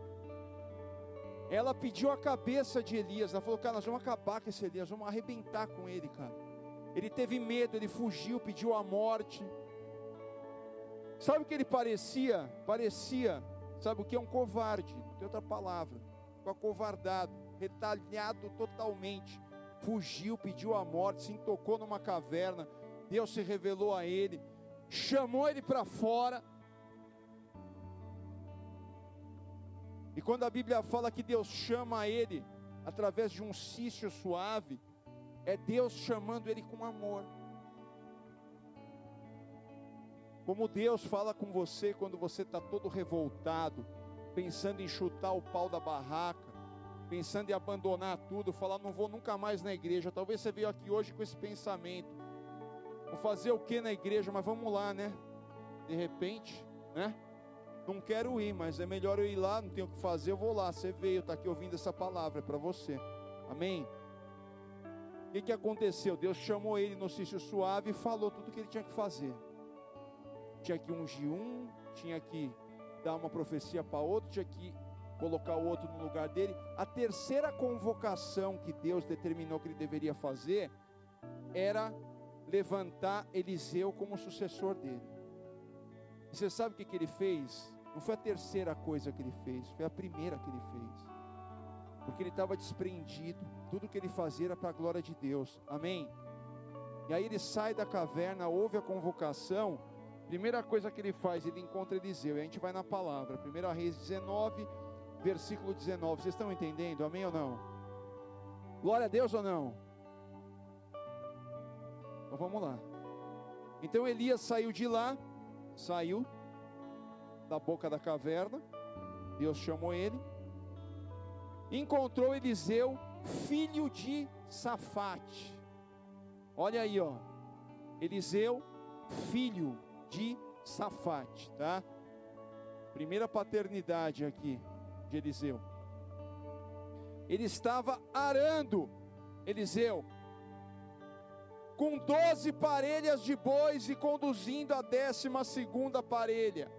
ela pediu a cabeça de Elias. Ela falou: Cara, nós vamos acabar com esse Elias, vamos arrebentar com ele, cara. Ele teve medo, ele fugiu, pediu a morte. Sabe o que ele parecia? Parecia, sabe o que é um covarde? Não tem outra palavra. Ficou acovardado, retalhado totalmente. Fugiu, pediu a morte, se intocou numa caverna. Deus se revelou a ele chamou ele para fora. E quando a Bíblia fala que Deus chama ele através de um cício suave, é Deus chamando ele com amor. Como Deus fala com você quando você está todo revoltado, pensando em chutar o pau da barraca, pensando em abandonar tudo, falar não vou nunca mais na igreja. Talvez você veio aqui hoje com esse pensamento. Vou fazer o que na igreja? Mas vamos lá, né? De repente, né? Não quero ir, mas é melhor eu ir lá, não tenho o que fazer, eu vou lá. Você veio, está aqui ouvindo essa palavra, é para você. Amém? O que, que aconteceu? Deus chamou ele no cício suave e falou tudo o que ele tinha que fazer. Tinha que ungir um, tinha que dar uma profecia para outro, tinha que colocar o outro no lugar dele. A terceira convocação que Deus determinou que ele deveria fazer era levantar Eliseu como sucessor dele. E você sabe o que, que ele fez? Não foi a terceira coisa que ele fez, foi a primeira que ele fez. Porque ele estava desprendido, tudo que ele fazia era para a glória de Deus. Amém? E aí ele sai da caverna, ouve a convocação. Primeira coisa que ele faz, ele encontra Eliseu. E a gente vai na palavra. 1 Reis 19, versículo 19. Vocês estão entendendo? Amém ou não? Glória a Deus ou não? Então vamos lá. Então Elias saiu de lá, saiu da boca da caverna. Deus chamou ele. Encontrou Eliseu, filho de Safate. Olha aí, ó. Eliseu, filho de Safate, tá? Primeira paternidade aqui de Eliseu. Ele estava arando, Eliseu, com doze parelhas de bois e conduzindo a décima segunda parelha.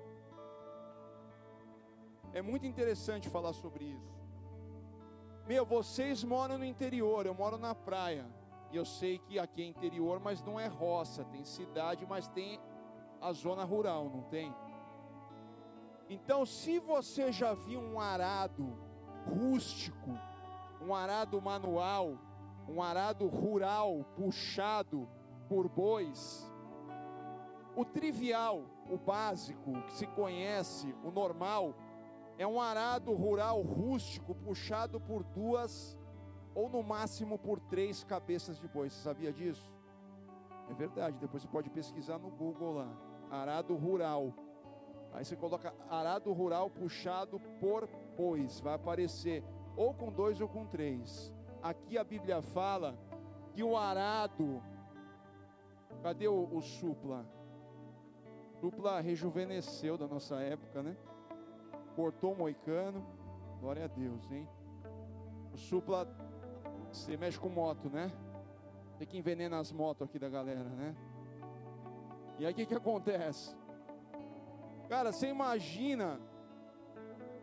É muito interessante falar sobre isso. Meu, vocês moram no interior, eu moro na praia. E eu sei que aqui é interior, mas não é roça, tem cidade, mas tem a zona rural, não tem? Então, se você já viu um arado rústico, um arado manual, um arado rural puxado por bois. o trivial, o básico, o que se conhece, o normal, é um arado rural rústico puxado por duas ou no máximo por três cabeças de boi. Você sabia disso? É verdade, depois você pode pesquisar no Google lá. Arado rural. Aí você coloca arado rural puxado por bois, vai aparecer ou com dois ou com três. Aqui a Bíblia fala que o arado, cadê o, o supla? Supla rejuvenesceu da nossa época, né? Cortou o moicano, glória a Deus, hein? O supla, você mexe com moto, né? Tem que envenenar as motos aqui da galera, né? E aí o que, que acontece? Cara, você imagina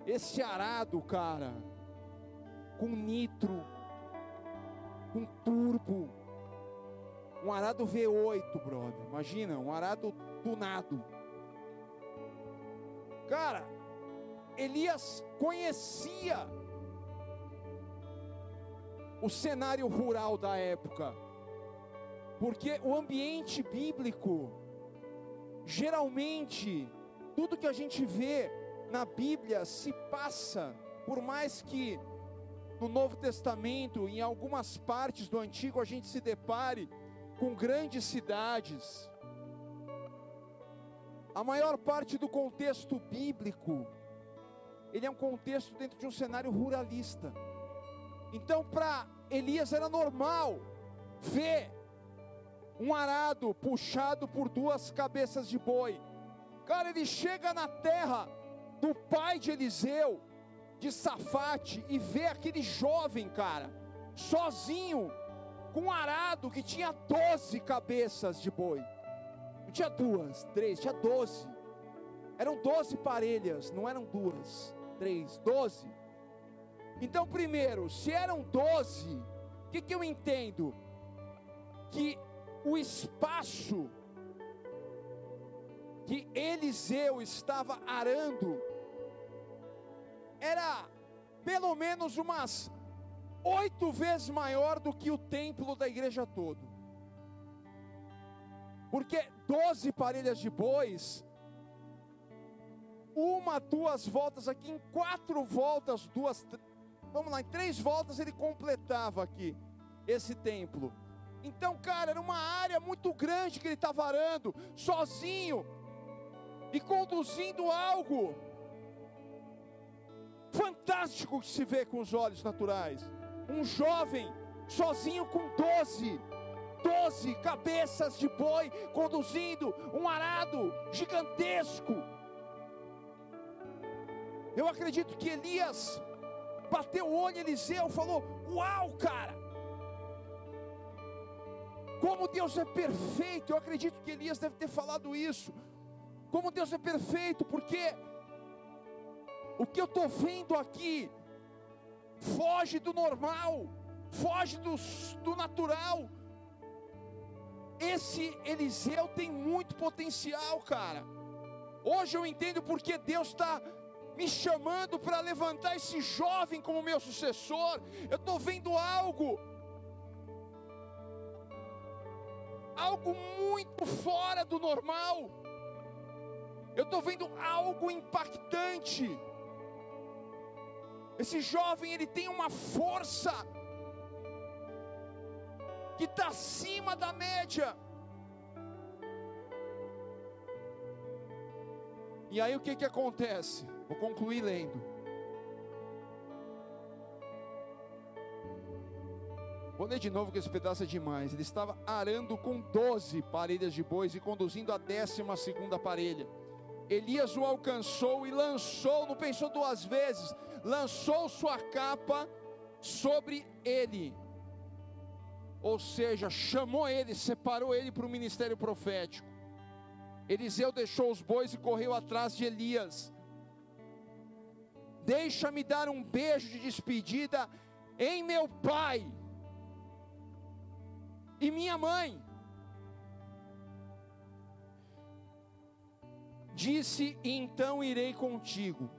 esse arado, cara, com nitro, com turbo, um arado V8, brother. Imagina, um arado tunado. Cara, Elias conhecia o cenário rural da época, porque o ambiente bíblico, geralmente, tudo que a gente vê na Bíblia se passa, por mais que no Novo Testamento, em algumas partes do Antigo, a gente se depare com grandes cidades. A maior parte do contexto bíblico, ele é um contexto dentro de um cenário ruralista. Então, para Elias era normal ver um arado puxado por duas cabeças de boi. Cara, ele chega na terra do pai de Eliseu, de Safate e ver aquele jovem, cara, sozinho, com um arado que tinha doze cabeças de boi. Não tinha duas, três, tinha doze. Eram doze parelhas, não eram duas, três, doze. Então, primeiro, se eram doze, o que, que eu entendo? Que o espaço que Eliseu estava arando era pelo menos umas oito vezes maior do que o templo da igreja todo. Porque doze parelhas de bois, uma, duas voltas aqui, em quatro voltas, duas, vamos lá, em três voltas ele completava aqui esse templo. Então, cara, era uma área muito grande que ele estava arando, sozinho, e conduzindo algo fantástico que se vê com os olhos naturais. Um jovem sozinho com doze, doze cabeças de boi, conduzindo um arado gigantesco. Eu acredito que Elias bateu o olho em Eliseu, falou: Uau, cara! Como Deus é perfeito, eu acredito que Elias deve ter falado isso. Como Deus é perfeito, porque o que eu estou vendo aqui foge do normal, foge do, do natural. Esse Eliseu tem muito potencial, cara. Hoje eu entendo porque Deus está me chamando para levantar esse jovem como meu sucessor. Eu estou vendo algo, algo muito fora do normal. Eu estou vendo algo impactante. Esse jovem ele tem uma força que está acima da média. E aí o que que acontece? Vou concluir lendo. Vou ler de novo que esse pedaço é demais. Ele estava arando com doze parelhas de bois e conduzindo a décima segunda parelha. Elias o alcançou e lançou, não pensou duas vezes, lançou sua capa sobre ele. Ou seja, chamou ele, separou ele para o ministério profético. Eliseu deixou os bois e correu atrás de Elias. Deixa-me dar um beijo de despedida em meu pai e minha mãe. Disse: Então irei contigo.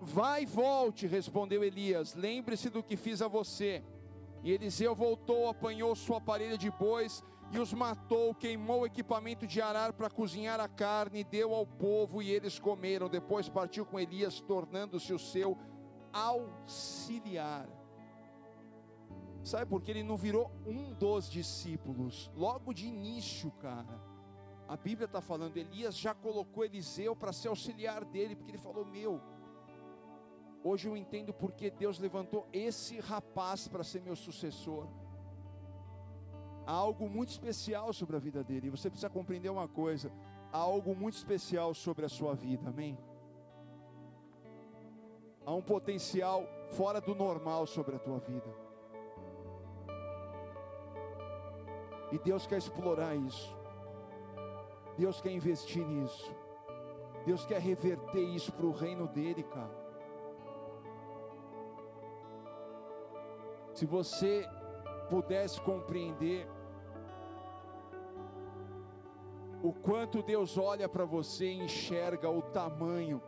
Vai volte, respondeu Elias. Lembre-se do que fiz a você. E Eliseu voltou, apanhou sua parelha de bois, e os matou, queimou o equipamento de arar para cozinhar a carne, deu ao povo e eles comeram. Depois partiu com Elias, tornando-se o seu auxiliar. Sabe por que ele não virou um dos discípulos? Logo de início, cara. A Bíblia está falando, Elias já colocou Eliseu para ser auxiliar dele, porque ele falou: Meu, hoje eu entendo porque Deus levantou esse rapaz para ser meu sucessor. Há algo muito especial sobre a vida dele, e você precisa compreender uma coisa: há algo muito especial sobre a sua vida, amém? Há um potencial fora do normal sobre a tua vida. E Deus quer explorar isso. Deus quer investir nisso. Deus quer reverter isso para o reino dele, cara. Se você pudesse compreender o quanto Deus olha para você e enxerga o tamanho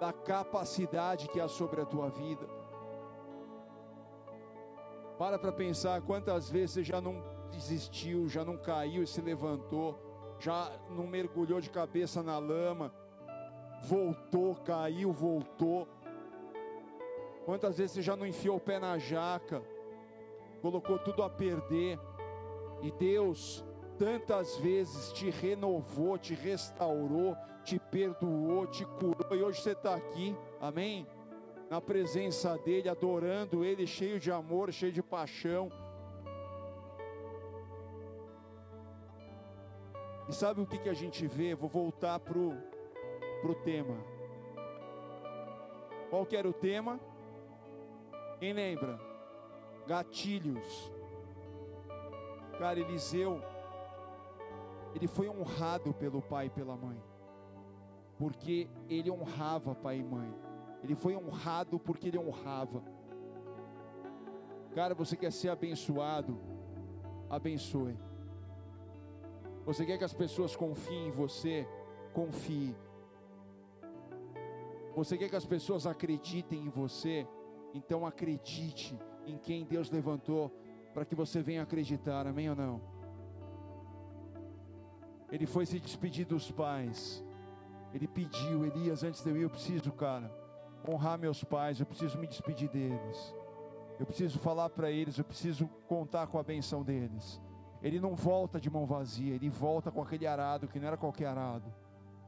da capacidade que há sobre a tua vida. Para para pensar quantas vezes você já não desistiu, já não caiu e se levantou, já não mergulhou de cabeça na lama, voltou, caiu, voltou. Quantas vezes você já não enfiou o pé na jaca, colocou tudo a perder, e Deus tantas vezes te renovou, te restaurou, te perdoou, te curou, e hoje você está aqui, amém? Na presença dEle, adorando Ele, cheio de amor, cheio de paixão. E sabe o que, que a gente vê? Vou voltar para o tema. Qual que era o tema? Quem lembra? Gatilhos. Cara, Eliseu ele foi honrado pelo pai e pela mãe, porque ele honrava pai e mãe. Ele foi honrado porque ele honrava. Cara, você quer ser abençoado? Abençoe. Você quer que as pessoas confiem em você? Confie. Você quer que as pessoas acreditem em você? Então acredite em quem Deus levantou para que você venha acreditar. Amém ou não? Ele foi se despedir dos pais. Ele pediu, Elias, antes de eu ir, eu preciso, cara, honrar meus pais, eu preciso me despedir deles. Eu preciso falar para eles, eu preciso contar com a benção deles. Ele não volta de mão vazia, ele volta com aquele arado que não era qualquer arado.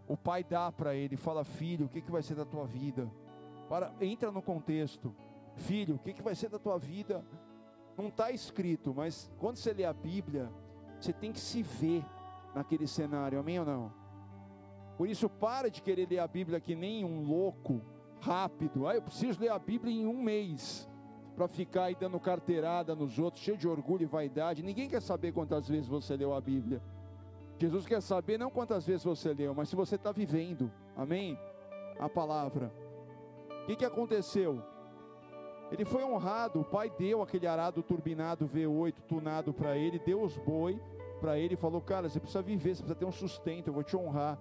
O pai dá para ele, fala: Filho, o que, que vai ser da tua vida? Para, entra no contexto. Filho, o que, que vai ser da tua vida? Não está escrito, mas quando você lê a Bíblia, você tem que se ver naquele cenário, amém ou não? Por isso, para de querer ler a Bíblia que nem um louco, rápido. Ah, eu preciso ler a Bíblia em um mês, para ficar aí dando carteirada nos outros, cheio de orgulho e vaidade. Ninguém quer saber quantas vezes você leu a Bíblia. Jesus quer saber não quantas vezes você leu, mas se você está vivendo, amém? A palavra. O que, que aconteceu? Ele foi honrado, o pai deu aquele arado turbinado V8 tunado para ele, deu os boi, para ele e falou: Cara, você precisa viver, você precisa ter um sustento, eu vou te honrar.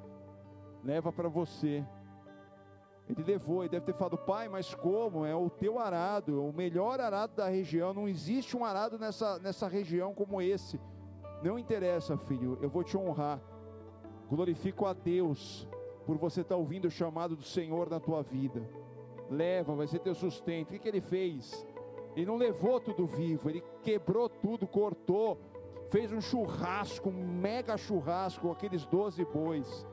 Leva para você. Ele levou, e deve ter falado: Pai, mas como? É o teu arado, o melhor arado da região. Não existe um arado nessa, nessa região como esse. Não interessa, filho, eu vou te honrar. Glorifico a Deus por você estar tá ouvindo o chamado do Senhor na tua vida. Leva, vai ser teu sustento. O que, que ele fez? Ele não levou tudo vivo, ele quebrou tudo, cortou, fez um churrasco, um mega churrasco, aqueles doze bois.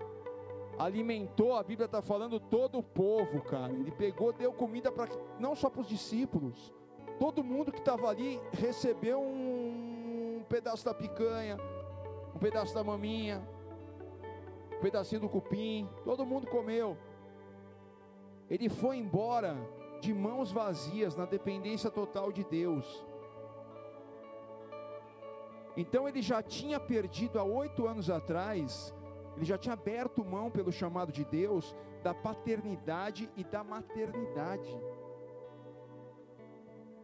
Alimentou, a Bíblia está falando, todo o povo, cara. Ele pegou, deu comida para não só para os discípulos, todo mundo que estava ali recebeu um, um pedaço da picanha, um pedaço da maminha, um pedacinho do cupim, todo mundo comeu. Ele foi embora de mãos vazias, na dependência total de Deus. Então ele já tinha perdido há oito anos atrás, ele já tinha aberto mão pelo chamado de Deus da paternidade e da maternidade.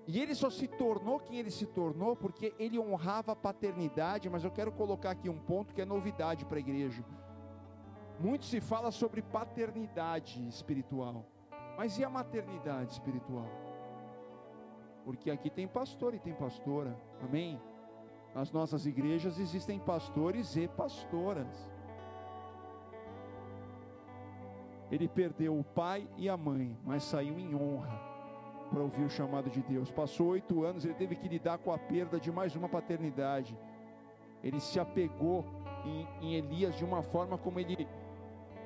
E ele só se tornou quem ele se tornou porque ele honrava a paternidade, mas eu quero colocar aqui um ponto que é novidade para a igreja. Muito se fala sobre paternidade espiritual, mas e a maternidade espiritual? Porque aqui tem pastor e tem pastora, amém? nas nossas igrejas existem pastores e pastoras. Ele perdeu o pai e a mãe, mas saiu em honra para ouvir o chamado de Deus. Passou oito anos, ele teve que lidar com a perda de mais uma paternidade. Ele se apegou em, em Elias de uma forma como ele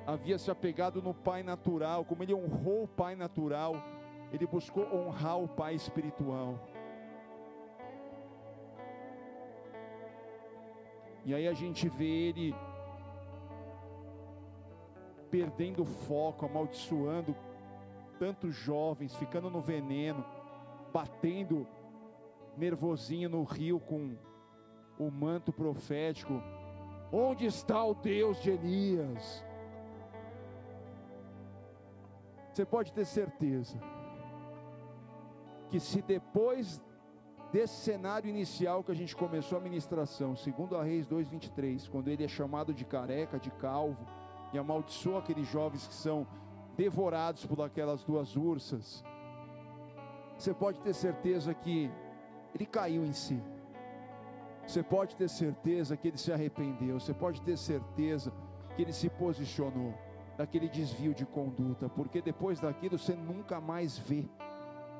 havia se apegado no pai natural, como ele honrou o pai natural, ele buscou honrar o pai espiritual. E aí a gente vê ele perdendo foco, amaldiçoando tantos jovens, ficando no veneno, batendo nervosinho no rio com o manto profético. Onde está o Deus de Elias? Você pode ter certeza que se depois desse cenário inicial que a gente começou a ministração, segundo a Reis 2:23, quando ele é chamado de careca, de calvo, e amaldiçoa aqueles jovens que são devorados por aquelas duas ursas, você pode ter certeza que ele caiu em si. Você pode ter certeza que ele se arrependeu. Você pode ter certeza que ele se posicionou daquele desvio de conduta, porque depois daquilo você nunca mais vê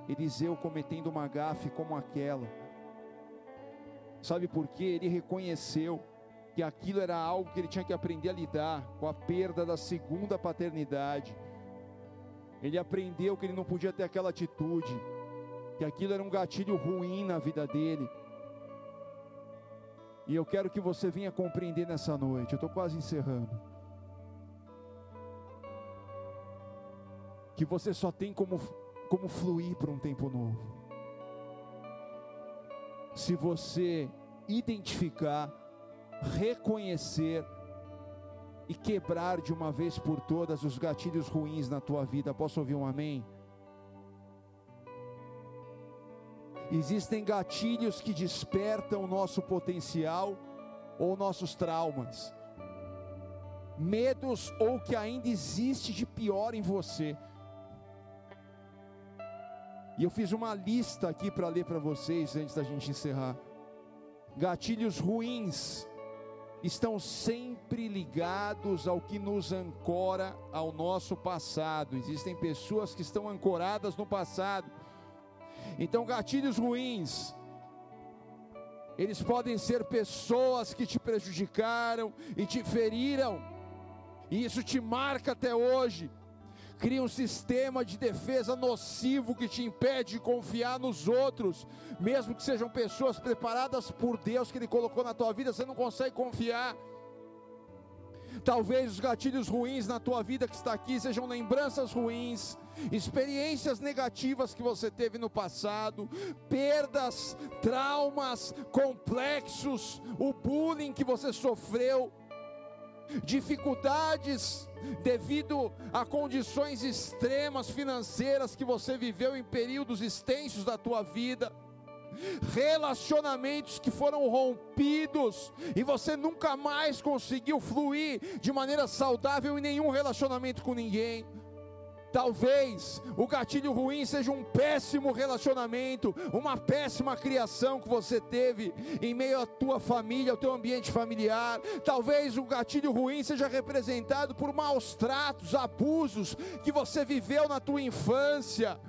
Eliseu cometendo uma gafe como aquela. Sabe por quê? Ele reconheceu que aquilo era algo que ele tinha que aprender a lidar com a perda da segunda paternidade. Ele aprendeu que ele não podia ter aquela atitude, que aquilo era um gatilho ruim na vida dele. E eu quero que você venha compreender nessa noite. Eu estou quase encerrando. Que você só tem como, como fluir para um tempo novo. Se você identificar reconhecer e quebrar de uma vez por todas os gatilhos ruins na tua vida. Posso ouvir um amém? Existem gatilhos que despertam o nosso potencial ou nossos traumas, medos ou que ainda existe de pior em você. E eu fiz uma lista aqui para ler para vocês antes da gente encerrar. Gatilhos ruins estão sempre ligados ao que nos ancora ao nosso passado. Existem pessoas que estão ancoradas no passado. Então, gatilhos ruins, eles podem ser pessoas que te prejudicaram e te feriram, e isso te marca até hoje cria um sistema de defesa nocivo que te impede de confiar nos outros, mesmo que sejam pessoas preparadas por Deus que Ele colocou na tua vida, você não consegue confiar. Talvez os gatilhos ruins na tua vida que está aqui sejam lembranças ruins, experiências negativas que você teve no passado, perdas, traumas, complexos, o bullying que você sofreu, dificuldades devido a condições extremas financeiras que você viveu em períodos extensos da tua vida, relacionamentos que foram rompidos e você nunca mais conseguiu fluir de maneira saudável em nenhum relacionamento com ninguém. Talvez o gatilho ruim seja um péssimo relacionamento, uma péssima criação que você teve em meio à tua família, ao teu ambiente familiar. Talvez o gatilho ruim seja representado por maus tratos, abusos que você viveu na tua infância.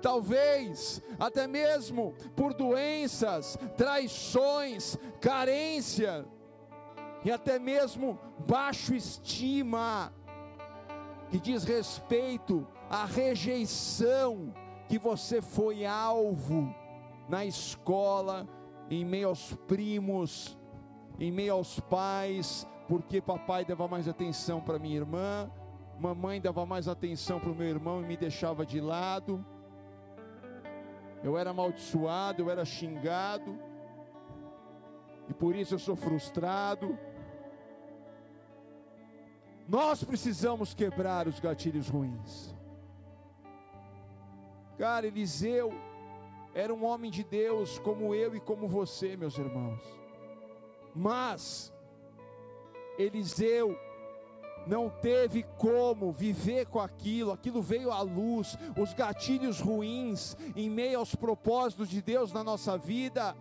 Talvez até mesmo por doenças, traições, carência e até mesmo baixo estima que diz respeito à rejeição que você foi alvo na escola, em meio aos primos, em meio aos pais, porque papai dava mais atenção para minha irmã, mamãe dava mais atenção para o meu irmão e me deixava de lado. Eu era amaldiçoado, eu era xingado, e por isso eu sou frustrado. Nós precisamos quebrar os gatilhos ruins. Cara, Eliseu era um homem de Deus como eu e como você, meus irmãos. Mas Eliseu não teve como viver com aquilo, aquilo veio à luz, os gatilhos ruins em meio aos propósitos de Deus na nossa vida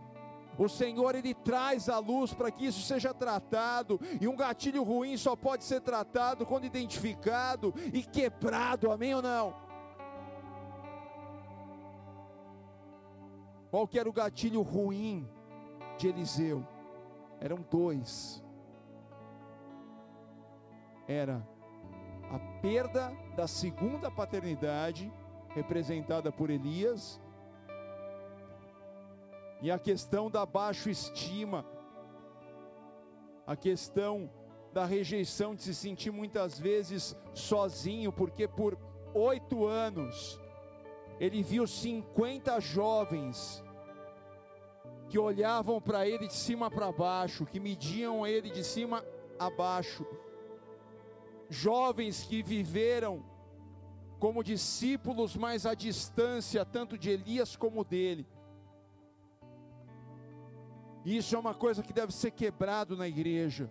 O Senhor ele traz a luz para que isso seja tratado, e um gatilho ruim só pode ser tratado quando identificado e quebrado, amém ou não? Qual que era o gatilho ruim de Eliseu? Eram dois. Era a perda da segunda paternidade, representada por Elias, e a questão da baixa estima, a questão da rejeição, de se sentir muitas vezes sozinho, porque por oito anos ele viu 50 jovens que olhavam para ele de cima para baixo, que mediam ele de cima a baixo, jovens que viveram como discípulos, mas à distância, tanto de Elias como dele. Isso é uma coisa que deve ser quebrado na igreja,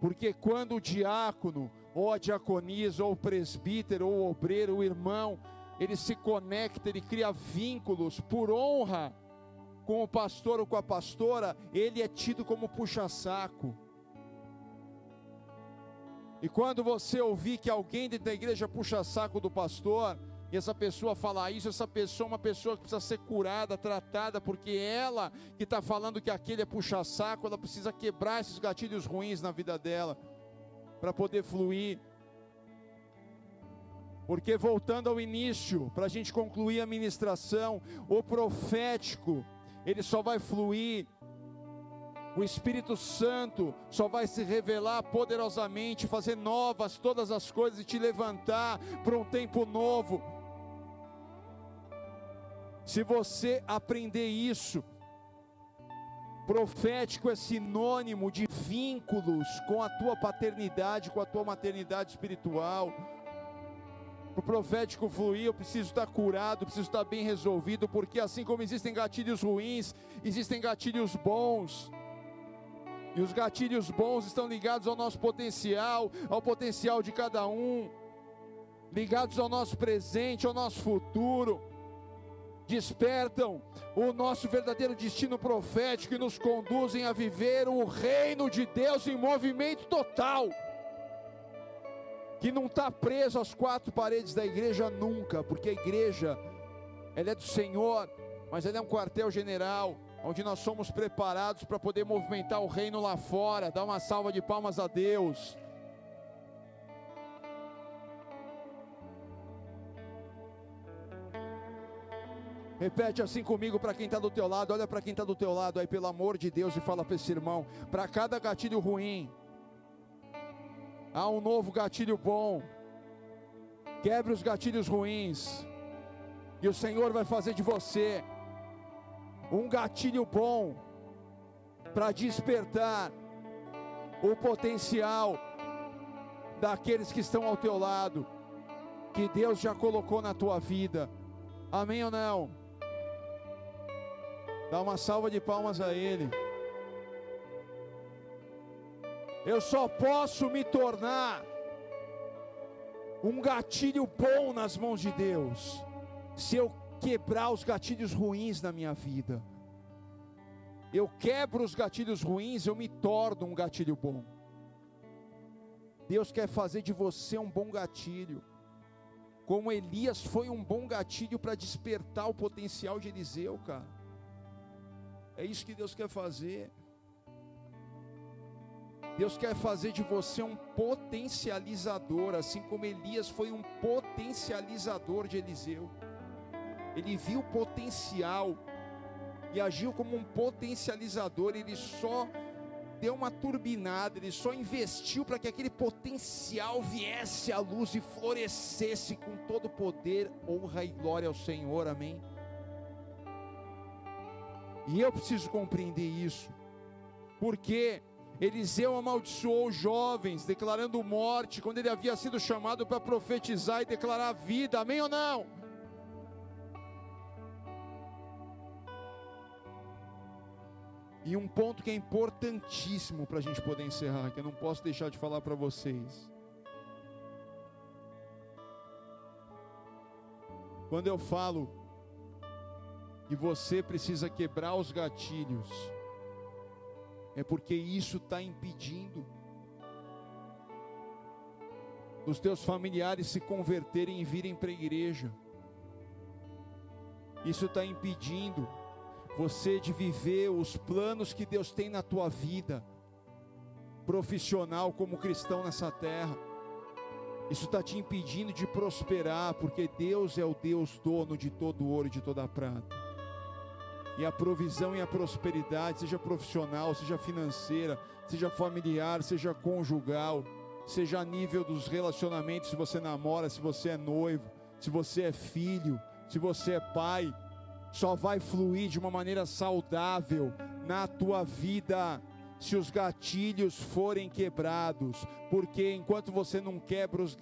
porque quando o diácono, ou a diaconisa, ou o presbítero, ou o obreiro, o irmão, ele se conecta, ele cria vínculos por honra com o pastor ou com a pastora, ele é tido como puxa-saco. E quando você ouvir que alguém dentro da igreja puxa saco do pastor, e essa pessoa falar isso, essa pessoa é uma pessoa que precisa ser curada, tratada, porque ela que está falando que aquele é puxar saco, ela precisa quebrar esses gatilhos ruins na vida dela, para poder fluir. Porque voltando ao início, para a gente concluir a ministração, o profético, ele só vai fluir o Espírito Santo só vai se revelar poderosamente, fazer novas todas as coisas e te levantar para um tempo novo. Se você aprender isso, profético é sinônimo de vínculos com a tua paternidade, com a tua maternidade espiritual. Para o profético fluir, eu preciso estar curado, preciso estar bem resolvido, porque assim como existem gatilhos ruins, existem gatilhos bons. E os gatilhos bons estão ligados ao nosso potencial, ao potencial de cada um, ligados ao nosso presente, ao nosso futuro despertam o nosso verdadeiro destino profético e nos conduzem a viver o reino de Deus em movimento total. Que não está preso às quatro paredes da igreja nunca, porque a igreja, ela é do Senhor, mas ela é um quartel-general, onde nós somos preparados para poder movimentar o reino lá fora. Dá uma salva de palmas a Deus. Repete assim comigo para quem está do teu lado. Olha para quem está do teu lado aí, pelo amor de Deus, e fala para esse irmão: para cada gatilho ruim, há um novo gatilho bom. Quebre os gatilhos ruins, e o Senhor vai fazer de você um gatilho bom para despertar o potencial daqueles que estão ao teu lado, que Deus já colocou na tua vida. Amém ou não? Dá uma salva de palmas a Ele. Eu só posso me tornar um gatilho bom nas mãos de Deus, se eu quebrar os gatilhos ruins na minha vida. Eu quebro os gatilhos ruins, eu me torno um gatilho bom. Deus quer fazer de você um bom gatilho. Como Elias foi um bom gatilho para despertar o potencial de Eliseu, cara. É isso que Deus quer fazer. Deus quer fazer de você um potencializador, assim como Elias foi um potencializador de Eliseu. Ele viu o potencial e agiu como um potencializador, ele só deu uma turbinada, ele só investiu para que aquele potencial viesse à luz e florescesse com todo poder, honra e glória ao Senhor, amém. E eu preciso compreender isso, porque Eliseu amaldiçoou jovens, declarando morte, quando ele havia sido chamado para profetizar e declarar vida, amém ou não? E um ponto que é importantíssimo para a gente poder encerrar, que eu não posso deixar de falar para vocês. Quando eu falo que você precisa quebrar os gatilhos é porque isso está impedindo os teus familiares se converterem e virem para a igreja. Isso está impedindo você de viver os planos que Deus tem na tua vida, profissional como cristão nessa terra. Isso está te impedindo de prosperar, porque Deus é o Deus dono de todo ouro e de toda prata. E a provisão e a prosperidade, seja profissional, seja financeira, seja familiar, seja conjugal, seja a nível dos relacionamentos, se você namora, se você é noivo, se você é filho, se você é pai, só vai fluir de uma maneira saudável na tua vida se os gatilhos forem quebrados, porque enquanto você não quebra os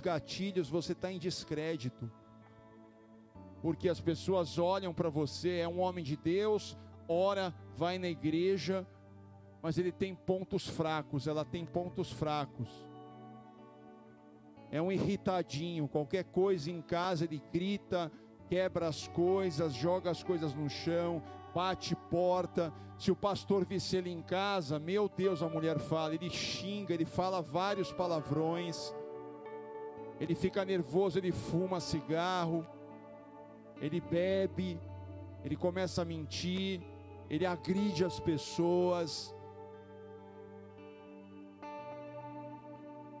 gatilhos, você está em descrédito porque as pessoas olham para você, é um homem de Deus, ora, vai na igreja, mas ele tem pontos fracos, ela tem pontos fracos. É um irritadinho, qualquer coisa em casa ele grita, quebra as coisas, joga as coisas no chão, bate porta. Se o pastor visse ele em casa, meu Deus, a mulher fala, ele xinga, ele fala vários palavrões. Ele fica nervoso, ele fuma cigarro ele bebe, ele começa a mentir, ele agride as pessoas.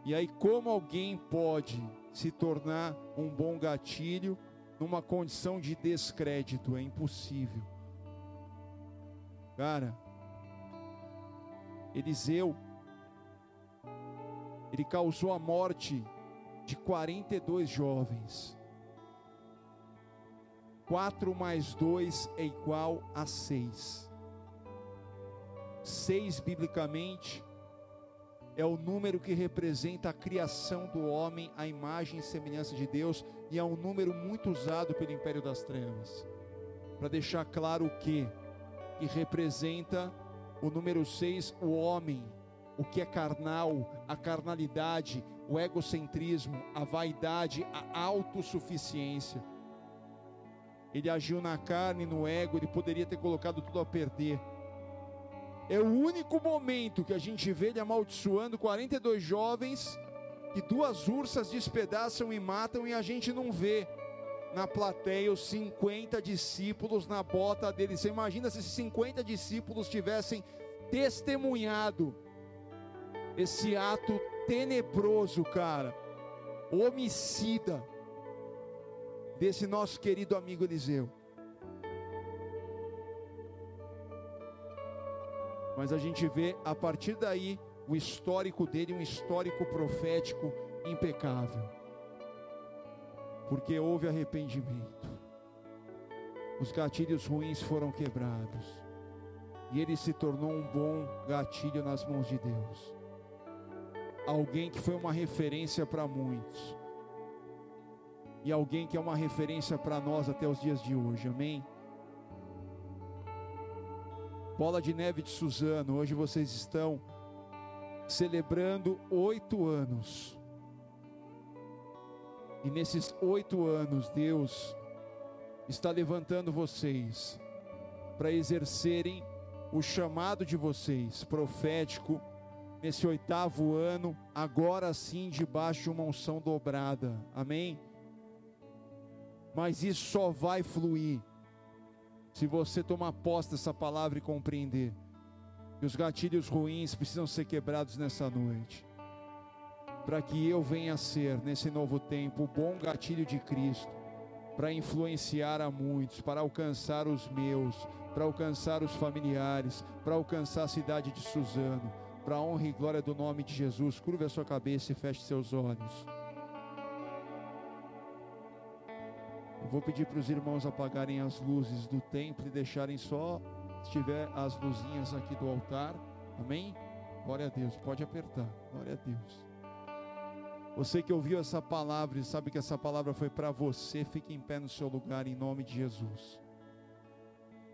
E aí, como alguém pode se tornar um bom gatilho numa condição de descrédito? É impossível. Cara, Eliseu, ele causou a morte de 42 jovens. 4 mais 2 é igual a 6. 6, biblicamente, é o número que representa a criação do homem, a imagem e semelhança de Deus, e é um número muito usado pelo império das trevas, para deixar claro o que? Que representa o número 6, o homem, o que é carnal, a carnalidade, o egocentrismo, a vaidade, a autossuficiência ele agiu na carne, no ego, ele poderia ter colocado tudo a perder. É o único momento que a gente vê ele amaldiçoando 42 jovens que duas ursas despedaçam e matam e a gente não vê na plateia os 50 discípulos na bota dele. Você imagina se esses 50 discípulos tivessem testemunhado esse ato tenebroso, cara, homicida desse nosso querido amigo Eliseu. Mas a gente vê a partir daí o histórico dele, um histórico profético impecável. Porque houve arrependimento. Os gatilhos ruins foram quebrados. E ele se tornou um bom gatilho nas mãos de Deus. Alguém que foi uma referência para muitos e alguém que é uma referência para nós até os dias de hoje, amém? Bola de Neve de Suzano, hoje vocês estão celebrando oito anos. E nesses oito anos, Deus está levantando vocês para exercerem o chamado de vocês, profético, nesse oitavo ano, agora sim, debaixo de uma unção dobrada, amém? Mas isso só vai fluir se você tomar posse dessa palavra e compreender que os gatilhos ruins precisam ser quebrados nessa noite. Para que eu venha a ser, nesse novo tempo, o bom gatilho de Cristo, para influenciar a muitos, para alcançar os meus, para alcançar os familiares, para alcançar a cidade de Suzano, para a honra e glória do nome de Jesus. Curva a sua cabeça e feche seus olhos. Vou pedir para os irmãos apagarem as luzes do templo e deixarem só, se tiver as luzinhas aqui do altar. Amém? Glória a Deus. Pode apertar. Glória a Deus. Você que ouviu essa palavra e sabe que essa palavra foi para você, fique em pé no seu lugar em nome de Jesus.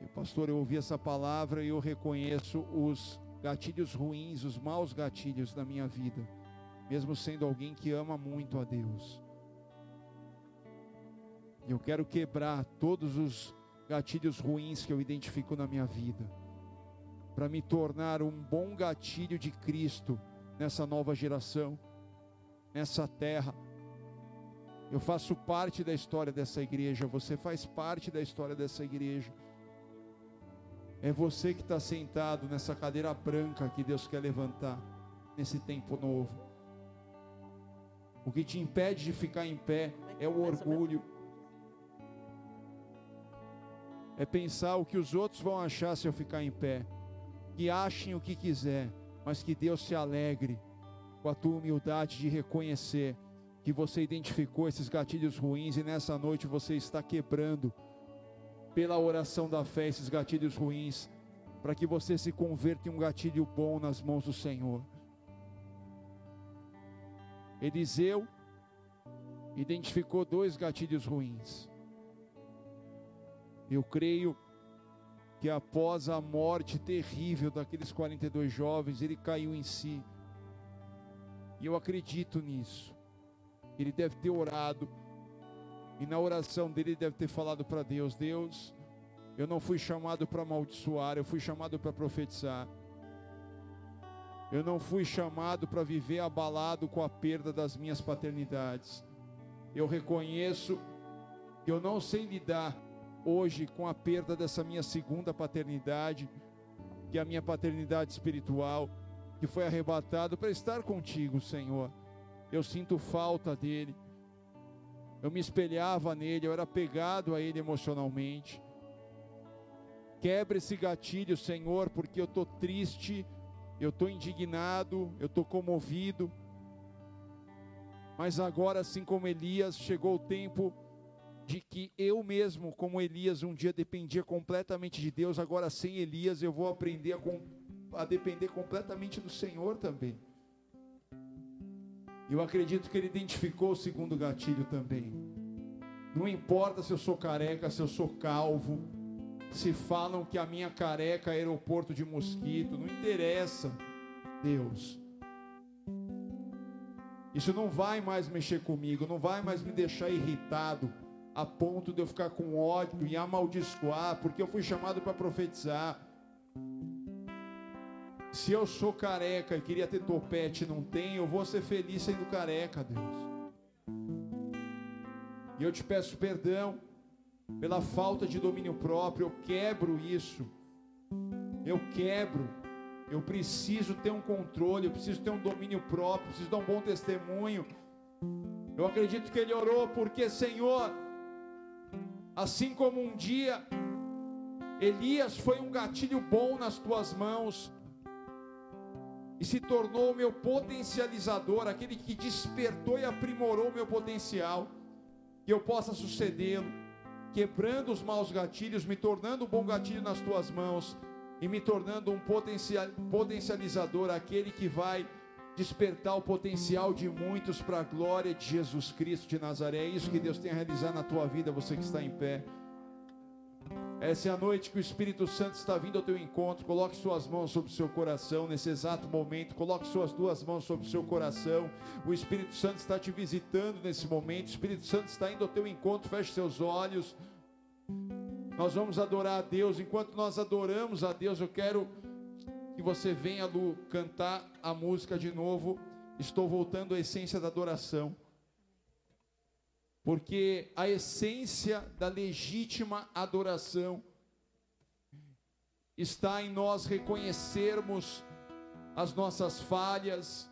E pastor, eu ouvi essa palavra e eu reconheço os gatilhos ruins, os maus gatilhos da minha vida, mesmo sendo alguém que ama muito a Deus. E eu quero quebrar todos os gatilhos ruins que eu identifico na minha vida. para me tornar um bom gatilho de Cristo nessa nova geração, nessa terra. Eu faço parte da história dessa igreja, você faz parte da história dessa igreja. É você que está sentado nessa cadeira branca que Deus quer levantar nesse tempo novo. O que te impede de ficar em pé é o orgulho. É pensar o que os outros vão achar se eu ficar em pé. Que achem o que quiser, mas que Deus se alegre com a tua humildade de reconhecer que você identificou esses gatilhos ruins e nessa noite você está quebrando pela oração da fé esses gatilhos ruins, para que você se converta em um gatilho bom nas mãos do Senhor. Eliseu identificou dois gatilhos ruins. Eu creio que após a morte terrível daqueles 42 jovens, ele caiu em si. E eu acredito nisso. Ele deve ter orado. E na oração dele ele deve ter falado para Deus: Deus, eu não fui chamado para amaldiçoar, eu fui chamado para profetizar. Eu não fui chamado para viver abalado com a perda das minhas paternidades. Eu reconheço que eu não sei lidar hoje com a perda dessa minha segunda paternidade, que é a minha paternidade espiritual, que foi arrebatado para estar contigo, Senhor. Eu sinto falta dele. Eu me espelhava nele, eu era pegado a ele emocionalmente. Quebra esse gatilho, Senhor, porque eu estou triste, eu estou indignado, eu estou comovido. Mas agora, assim como Elias, chegou o tempo de que eu mesmo, como Elias, um dia dependia completamente de Deus, agora sem Elias eu vou aprender a, a depender completamente do Senhor também. Eu acredito que ele identificou o segundo gatilho também. Não importa se eu sou careca, se eu sou calvo, se falam que a minha careca é aeroporto de mosquito, não interessa, Deus. Isso não vai mais mexer comigo, não vai mais me deixar irritado a ponto de eu ficar com ódio e amaldiçoar, porque eu fui chamado para profetizar. Se eu sou careca e queria ter topete e não tenho, eu vou ser feliz sendo careca, Deus. E eu te peço perdão pela falta de domínio próprio, eu quebro isso. Eu quebro. Eu preciso ter um controle, eu preciso ter um domínio próprio, preciso dar um bom testemunho. Eu acredito que ele orou porque, Senhor, Assim como um dia Elias foi um gatilho bom nas tuas mãos e se tornou o meu potencializador, aquele que despertou e aprimorou o meu potencial, que eu possa sucedê-lo, quebrando os maus gatilhos, me tornando um bom gatilho nas tuas mãos e me tornando um potencializador, aquele que vai despertar o potencial de muitos para a glória de Jesus Cristo de Nazaré. É isso que Deus tem a realizar na tua vida, você que está em pé. Essa é a noite que o Espírito Santo está vindo ao teu encontro. Coloque suas mãos sobre o seu coração nesse exato momento. Coloque suas duas mãos sobre o seu coração. O Espírito Santo está te visitando nesse momento. O Espírito Santo está indo ao teu encontro. Feche seus olhos. Nós vamos adorar a Deus. Enquanto nós adoramos a Deus, eu quero que você venha Lu, cantar a música de novo. Estou voltando à essência da adoração. Porque a essência da legítima adoração está em nós reconhecermos as nossas falhas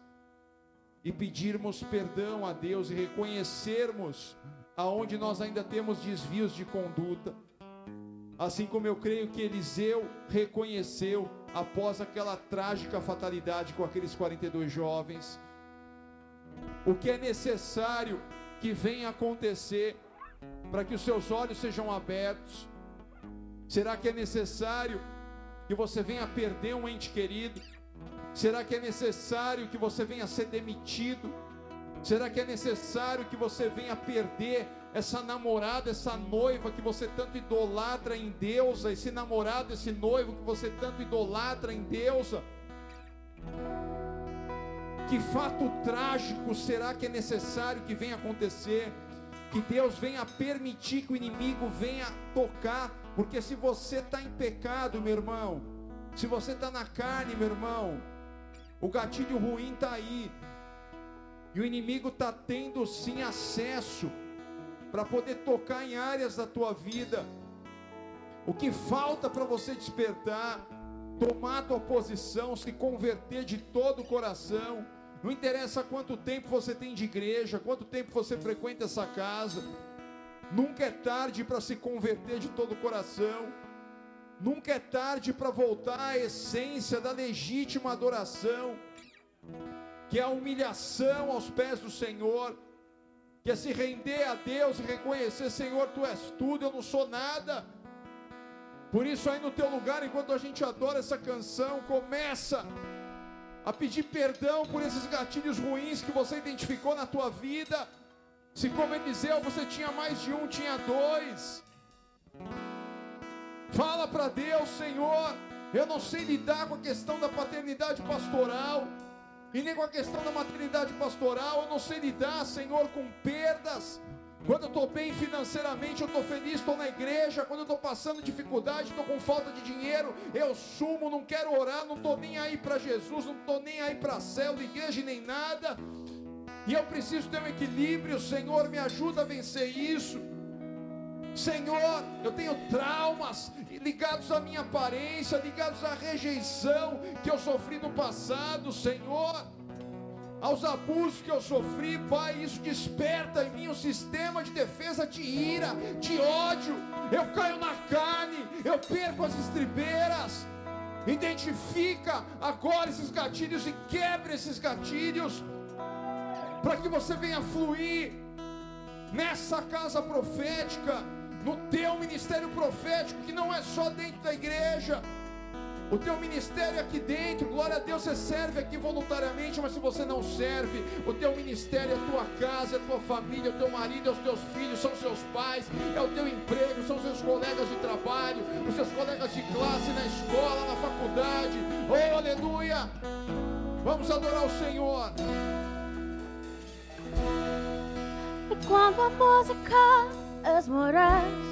e pedirmos perdão a Deus e reconhecermos aonde nós ainda temos desvios de conduta. Assim como eu creio que Eliseu reconheceu após aquela trágica fatalidade com aqueles 42 jovens. O que é necessário que venha acontecer para que os seus olhos sejam abertos? Será que é necessário que você venha perder um ente querido? Será que é necessário que você venha ser demitido? Será que é necessário que você venha perder essa namorada, essa noiva que você tanto idolatra em deusa, esse namorado, esse noivo que você tanto idolatra em deusa. Que fato trágico será que é necessário que venha acontecer? Que Deus venha permitir que o inimigo venha tocar, porque se você está em pecado, meu irmão, Se você está na carne, meu irmão, o gatilho ruim está aí. E o inimigo está tendo sim acesso para poder tocar em áreas da tua vida. O que falta para você despertar, tomar a tua posição, se converter de todo o coração. Não interessa quanto tempo você tem de igreja, quanto tempo você frequenta essa casa. Nunca é tarde para se converter de todo o coração. Nunca é tarde para voltar à essência da legítima adoração, que é a humilhação aos pés do Senhor, que é se render a Deus e reconhecer: Senhor, tu és tudo, eu não sou nada. Por isso, aí no teu lugar, enquanto a gente adora essa canção, começa a pedir perdão por esses gatilhos ruins que você identificou na tua vida. Se como Eliseu você tinha mais de um, tinha dois. Fala para Deus, Senhor, eu não sei lidar com a questão da paternidade pastoral, e nem com a questão da maternidade pastoral, eu não sei lidar, Senhor, com perdas. Quando eu estou bem financeiramente, eu estou feliz, estou na igreja. Quando eu estou passando dificuldade, estou com falta de dinheiro, eu sumo, não quero orar, não estou nem aí para Jesus, não estou nem aí para célula, igreja nem nada. E eu preciso ter um equilíbrio, Senhor, me ajuda a vencer isso. Senhor, eu tenho traumas ligados à minha aparência, ligados à rejeição que eu sofri no passado, Senhor, aos abusos que eu sofri, Pai, isso desperta em mim um sistema de defesa de ira, de ódio. Eu caio na carne, eu perco as estribeiras. Identifica agora esses gatilhos e quebre esses gatilhos, para que você venha fluir nessa casa profética no teu ministério profético, que não é só dentro da igreja. O teu ministério é aqui dentro, glória a Deus, você serve aqui voluntariamente, mas se você não serve, o teu ministério é a tua casa, é a tua família, é o teu marido, é os teus filhos, são os seus pais, é o teu emprego, são os seus colegas de trabalho, os seus colegas de classe na escola, na faculdade. Oh, aleluia! Vamos adorar o Senhor. Quando a música esmerás